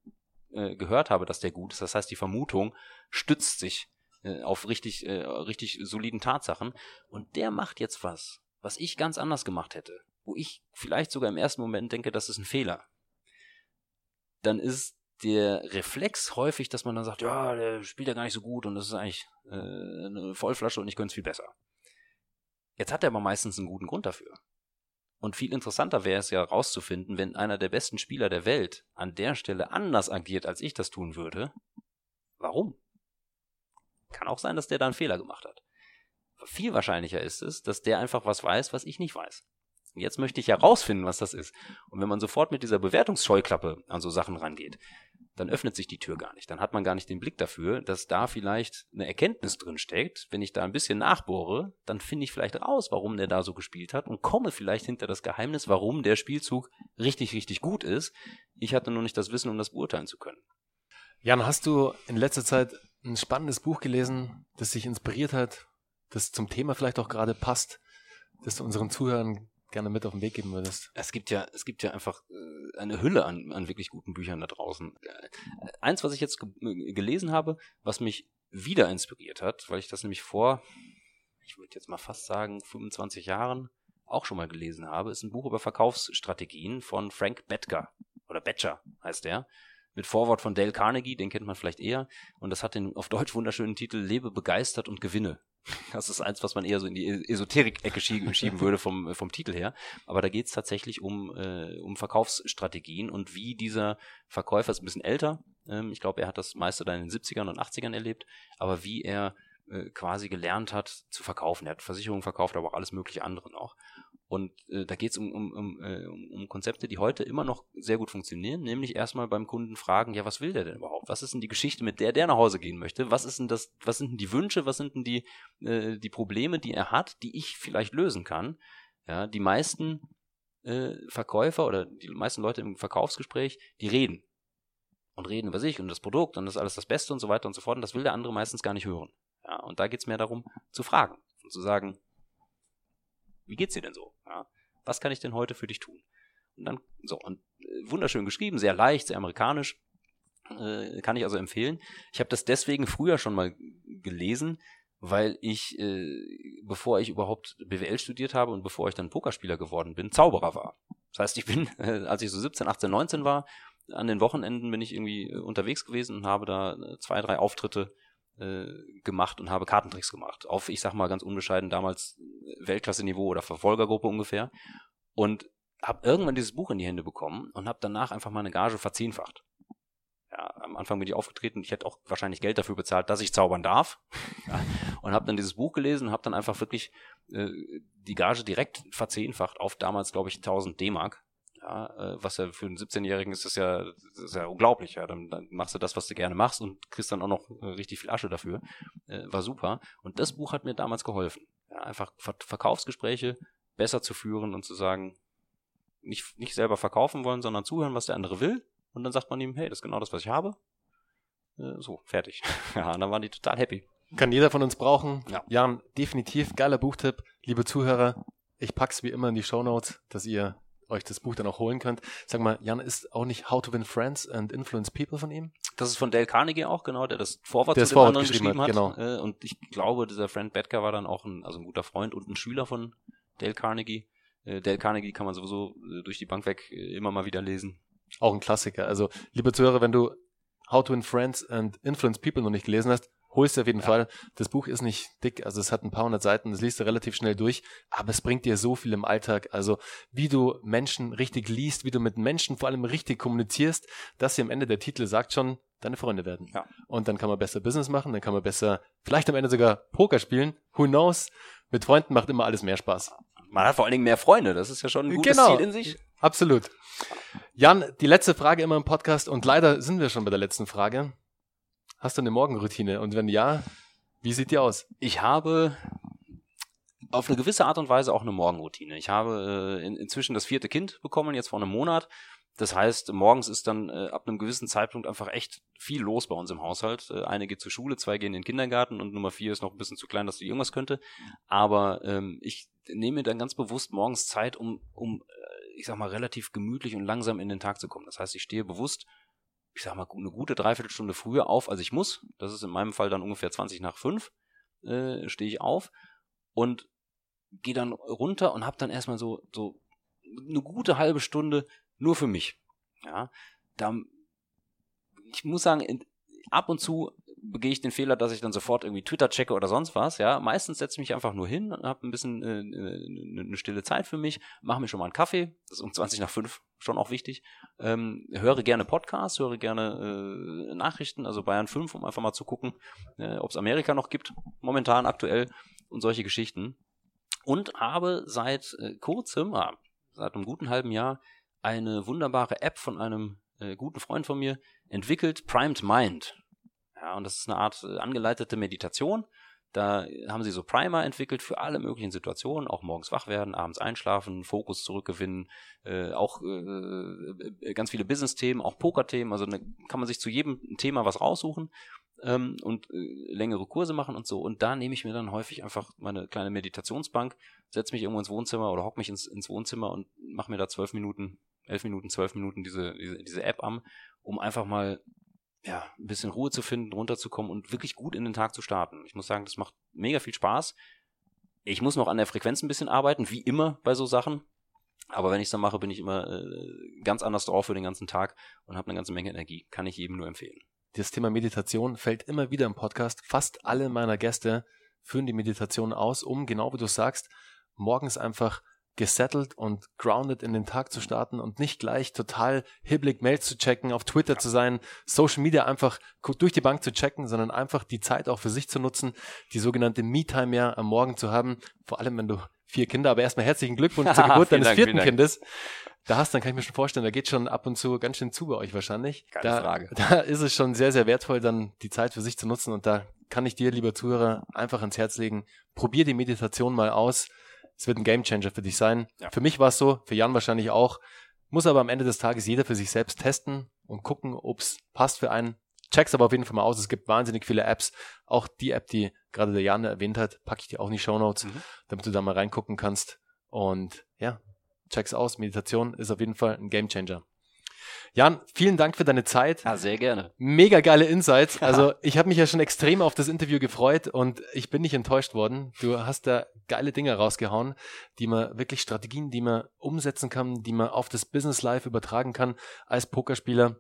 äh, gehört habe, dass der gut ist, das heißt, die Vermutung stützt sich äh, auf richtig, äh, richtig soliden Tatsachen, und der macht jetzt was, was ich ganz anders gemacht hätte, wo ich vielleicht sogar im ersten Moment denke, das ist ein Fehler, dann ist der Reflex häufig, dass man dann sagt, ja, der spielt ja gar nicht so gut und das ist eigentlich äh, eine Vollflasche und ich könnte es viel besser. Jetzt hat er aber meistens einen guten Grund dafür. Und viel interessanter wäre es ja herauszufinden, wenn einer der besten Spieler der Welt an der Stelle anders agiert, als ich das tun würde. Warum? Kann auch sein, dass der da einen Fehler gemacht hat. Viel wahrscheinlicher ist es, dass der einfach was weiß, was ich nicht weiß. Jetzt möchte ich herausfinden, was das ist. Und wenn man sofort mit dieser Bewertungsscheuklappe an so Sachen rangeht, dann öffnet sich die Tür gar nicht. Dann hat man gar nicht den Blick dafür, dass da vielleicht eine Erkenntnis drin steckt. Wenn ich da ein bisschen nachbohre, dann finde ich vielleicht raus, warum der da so gespielt hat und komme vielleicht hinter das Geheimnis, warum der Spielzug richtig, richtig gut ist. Ich hatte nur nicht das Wissen, um das beurteilen zu können. Jan, hast du in letzter Zeit ein spannendes Buch gelesen, das dich inspiriert hat, das zum Thema vielleicht auch gerade passt, das du unseren Zuhörern gerne mit auf den Weg geben würdest? Es gibt ja, es gibt ja einfach äh, eine Hülle an, an wirklich guten Büchern da draußen. Äh, eins, was ich jetzt ge gelesen habe, was mich wieder inspiriert hat, weil ich das nämlich vor, ich würde jetzt mal fast sagen, 25 Jahren auch schon mal gelesen habe, ist ein Buch über Verkaufsstrategien von Frank Bettger oder Betcher heißt der mit Vorwort von Dale Carnegie, den kennt man vielleicht eher. Und das hat den auf Deutsch wunderschönen Titel Lebe begeistert und gewinne. Das ist eins, was man eher so in die Esoterik-Ecke schieben würde vom, vom Titel her. Aber da geht es tatsächlich um, äh, um Verkaufsstrategien und wie dieser Verkäufer ist ein bisschen älter. Ähm, ich glaube, er hat das meiste dann in den 70ern und 80ern erlebt. Aber wie er äh, quasi gelernt hat zu verkaufen. Er hat Versicherungen verkauft, aber auch alles mögliche andere noch. Und äh, da geht es um, um, um, äh, um Konzepte, die heute immer noch sehr gut funktionieren, nämlich erstmal beim Kunden fragen, ja, was will der denn überhaupt? Was ist denn die Geschichte, mit der der nach Hause gehen möchte? Was ist denn das, was sind denn die Wünsche, was sind denn die, äh, die Probleme, die er hat, die ich vielleicht lösen kann? Ja, die meisten äh, Verkäufer oder die meisten Leute im Verkaufsgespräch, die reden. Und reden über sich und das Produkt und das ist alles das Beste und so weiter und so fort. Und das will der andere meistens gar nicht hören. Ja, und da geht es mehr darum, zu fragen und zu sagen, wie geht's dir denn so? Ja, was kann ich denn heute für dich tun? Und dann, so, und äh, wunderschön geschrieben, sehr leicht, sehr amerikanisch. Äh, kann ich also empfehlen. Ich habe das deswegen früher schon mal gelesen, weil ich, äh, bevor ich überhaupt BWL studiert habe und bevor ich dann Pokerspieler geworden bin, Zauberer war. Das heißt, ich bin, äh, als ich so 17, 18, 19 war, an den Wochenenden bin ich irgendwie äh, unterwegs gewesen und habe da äh, zwei, drei Auftritte äh, gemacht und habe Kartentricks gemacht. Auf, ich sag mal ganz unbescheiden, damals Weltklasse-Niveau oder Verfolgergruppe ungefähr. Und habe irgendwann dieses Buch in die Hände bekommen und habe danach einfach meine Gage verzehnfacht. Ja, am Anfang bin ich aufgetreten, ich hätte auch wahrscheinlich Geld dafür bezahlt, dass ich zaubern darf. Ja, und habe dann dieses Buch gelesen und habe dann einfach wirklich äh, die Gage direkt verzehnfacht auf damals, glaube ich, 1000 D-Mark. Ja, äh, was ja für einen 17-Jährigen ist das ja, das ist ja unglaublich. Ja, dann, dann, machst du das, was du gerne machst und kriegst dann auch noch äh, richtig viel Asche dafür. Äh, war super. Und das Buch hat mir damals geholfen. Ja, einfach Ver Verkaufsgespräche besser zu führen und zu sagen, nicht, nicht selber verkaufen wollen, sondern zuhören, was der andere will. Und dann sagt man ihm, hey, das ist genau das, was ich habe. Äh, so, fertig. ja, und dann waren die total happy. Kann jeder von uns brauchen. Ja. Jan, definitiv geiler Buchtipp. Liebe Zuhörer, ich pack's wie immer in die Show Notes, dass ihr euch das Buch dann auch holen könnt. Sag mal, Jan, ist auch nicht How to Win Friends and Influence People von ihm? Das ist von Dale Carnegie auch, genau, der das Vorwort Der zu dem Vorwort anderen geschrieben geschrieben hat, hat. genau. Äh, Und ich glaube, dieser Frank Bettger war dann auch ein, also ein guter Freund und ein Schüler von Dale Carnegie. Äh, Dale Carnegie kann man sowieso äh, durch die Bank weg immer mal wieder lesen. Auch ein Klassiker. Also, liebe Zuhörer, wenn du How to Win Friends and Influence People noch nicht gelesen hast, holst du auf jeden Fall. Das Buch ist nicht dick, also es hat ein paar hundert Seiten, das liest du relativ schnell durch, aber es bringt dir so viel im Alltag. Also, wie du Menschen richtig liest, wie du mit Menschen vor allem richtig kommunizierst, dass sie am Ende der Titel sagt schon, deine Freunde werden. Ja. Und dann kann man besser Business machen, dann kann man besser, vielleicht am Ende sogar Poker spielen. Who knows? Mit Freunden macht immer alles mehr Spaß. Man hat vor allen Dingen mehr Freunde, das ist ja schon ein gutes Genau. Ziel in sich. Absolut. Jan, die letzte Frage immer im Podcast und leider sind wir schon bei der letzten Frage. Hast du eine Morgenroutine? Und wenn ja, wie sieht die aus? Ich habe auf eine gewisse Art und Weise auch eine Morgenroutine. Ich habe äh, in, inzwischen das vierte Kind bekommen, jetzt vor einem Monat. Das heißt, morgens ist dann äh, ab einem gewissen Zeitpunkt einfach echt viel los bei uns im Haushalt. Äh, eine geht zur Schule, zwei gehen in den Kindergarten und Nummer vier ist noch ein bisschen zu klein, dass sie irgendwas könnte. Aber ähm, ich nehme mir dann ganz bewusst morgens Zeit, um, um äh, ich sag mal, relativ gemütlich und langsam in den Tag zu kommen. Das heißt, ich stehe bewusst, ich sag mal, eine gute Dreiviertelstunde früher auf, als ich muss. Das ist in meinem Fall dann ungefähr 20 nach fünf. Äh, stehe ich auf und gehe dann runter und habe dann erstmal so, so eine gute halbe Stunde nur für mich. Ja, da, ich muss sagen, in, ab und zu begehe ich den Fehler, dass ich dann sofort irgendwie Twitter checke oder sonst was. Ja, meistens setze ich mich einfach nur hin und habe ein bisschen äh, äh, eine stille Zeit für mich, mache mir schon mal einen Kaffee. Das ist um 20 nach 5 schon auch wichtig. Ähm, höre gerne Podcasts, höre gerne äh, Nachrichten, also Bayern 5, um einfach mal zu gucken, äh, ob es Amerika noch gibt, momentan aktuell und solche Geschichten. Und habe seit äh, kurzem, ah, seit einem guten halben Jahr, eine wunderbare App von einem äh, guten Freund von mir entwickelt, Primed Mind. Ja, und das ist eine Art äh, angeleitete Meditation. Da haben sie so Primer entwickelt für alle möglichen Situationen, auch morgens wach werden, abends einschlafen, Fokus zurückgewinnen, äh, auch äh, ganz viele Business-Themen, auch Poker-Themen. Also ne, kann man sich zu jedem Thema was raussuchen ähm, und äh, längere Kurse machen und so. Und da nehme ich mir dann häufig einfach meine kleine Meditationsbank, setze mich irgendwo ins Wohnzimmer oder hock mich ins, ins Wohnzimmer und mache mir da zwölf Minuten, elf Minuten, zwölf Minuten diese, diese, diese App an, um einfach mal ja, ein bisschen Ruhe zu finden, runterzukommen und wirklich gut in den Tag zu starten. Ich muss sagen, das macht mega viel Spaß. Ich muss noch an der Frequenz ein bisschen arbeiten, wie immer bei so Sachen. Aber wenn ich es dann mache, bin ich immer äh, ganz anders drauf für den ganzen Tag und habe eine ganze Menge Energie. Kann ich jedem nur empfehlen. Das Thema Meditation fällt immer wieder im Podcast. Fast alle meiner Gäste führen die Meditation aus, um, genau wie du sagst, morgens einfach gesettelt und grounded in den Tag zu starten und nicht gleich total hibbelig Mails zu checken, auf Twitter zu sein, Social Media einfach durch die Bank zu checken, sondern einfach die Zeit auch für sich zu nutzen, die sogenannte Me-Time ja am Morgen zu haben, vor allem wenn du vier Kinder, aber erstmal herzlichen Glückwunsch zur Geburt deines Dank, vierten. Kindes. Da hast, dann kann ich mir schon vorstellen, da geht schon ab und zu ganz schön zu bei euch wahrscheinlich. Geile da, Frage. Da ist es schon sehr, sehr wertvoll, dann die Zeit für sich zu nutzen und da kann ich dir, lieber Zuhörer, einfach ans Herz legen. Probier die Meditation mal aus. Es wird ein Gamechanger für dich sein. Ja. Für mich war es so, für Jan wahrscheinlich auch. Muss aber am Ende des Tages jeder für sich selbst testen und gucken, ob es passt für einen. Check's aber auf jeden Fall mal aus. Es gibt wahnsinnig viele Apps. Auch die App, die gerade der Jan erwähnt hat, packe ich dir auch in die Show Notes, Mhm. damit du da mal reingucken kannst. Und ja, check's aus. Meditation ist auf jeden Fall ein Gamechanger. Jan, vielen Dank für deine Zeit. Ja, sehr gerne. Mega geile Insights. Also ich habe mich ja schon extrem auf das Interview gefreut und ich bin nicht enttäuscht worden. Du hast da geile Dinge rausgehauen, die man wirklich Strategien, die man umsetzen kann, die man auf das Business Life übertragen kann als Pokerspieler.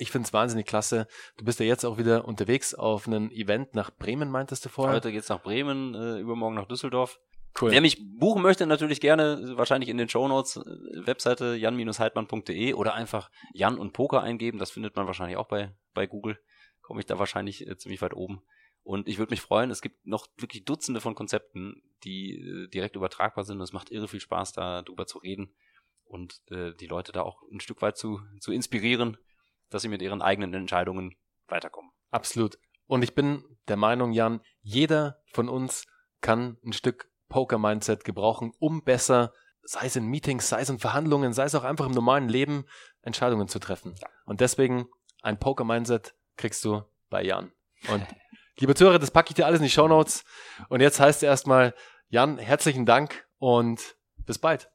Ich finde es wahnsinnig klasse. Du bist ja jetzt auch wieder unterwegs auf einem Event nach Bremen, meintest du vorher? Heute geht's nach Bremen, äh, übermorgen nach Düsseldorf. Cool. Wer mich buchen möchte, natürlich gerne, wahrscheinlich in den Shownotes, äh, Webseite jan-heidmann.de oder einfach Jan und Poker eingeben. Das findet man wahrscheinlich auch bei, bei Google. Komme ich da wahrscheinlich äh, ziemlich weit oben. Und ich würde mich freuen, es gibt noch wirklich Dutzende von Konzepten, die äh, direkt übertragbar sind. Und es macht irre viel Spaß, da drüber zu reden. und äh, die Leute da auch ein Stück weit zu, zu inspirieren, dass sie mit ihren eigenen Entscheidungen weiterkommen. Absolut. Und ich bin der Meinung, Jan, jeder von uns kann ein Stück Poker-Mindset gebrauchen, um besser, sei es in Meetings, sei es in Verhandlungen, sei es auch einfach im normalen Leben, Entscheidungen zu treffen. Und deswegen ein Poker-Mindset kriegst du bei Jan. Und liebe Zuhörer, das packe ich dir alles in die Show Notes. Und jetzt heißt es erstmal, Jan, herzlichen Dank und bis bald.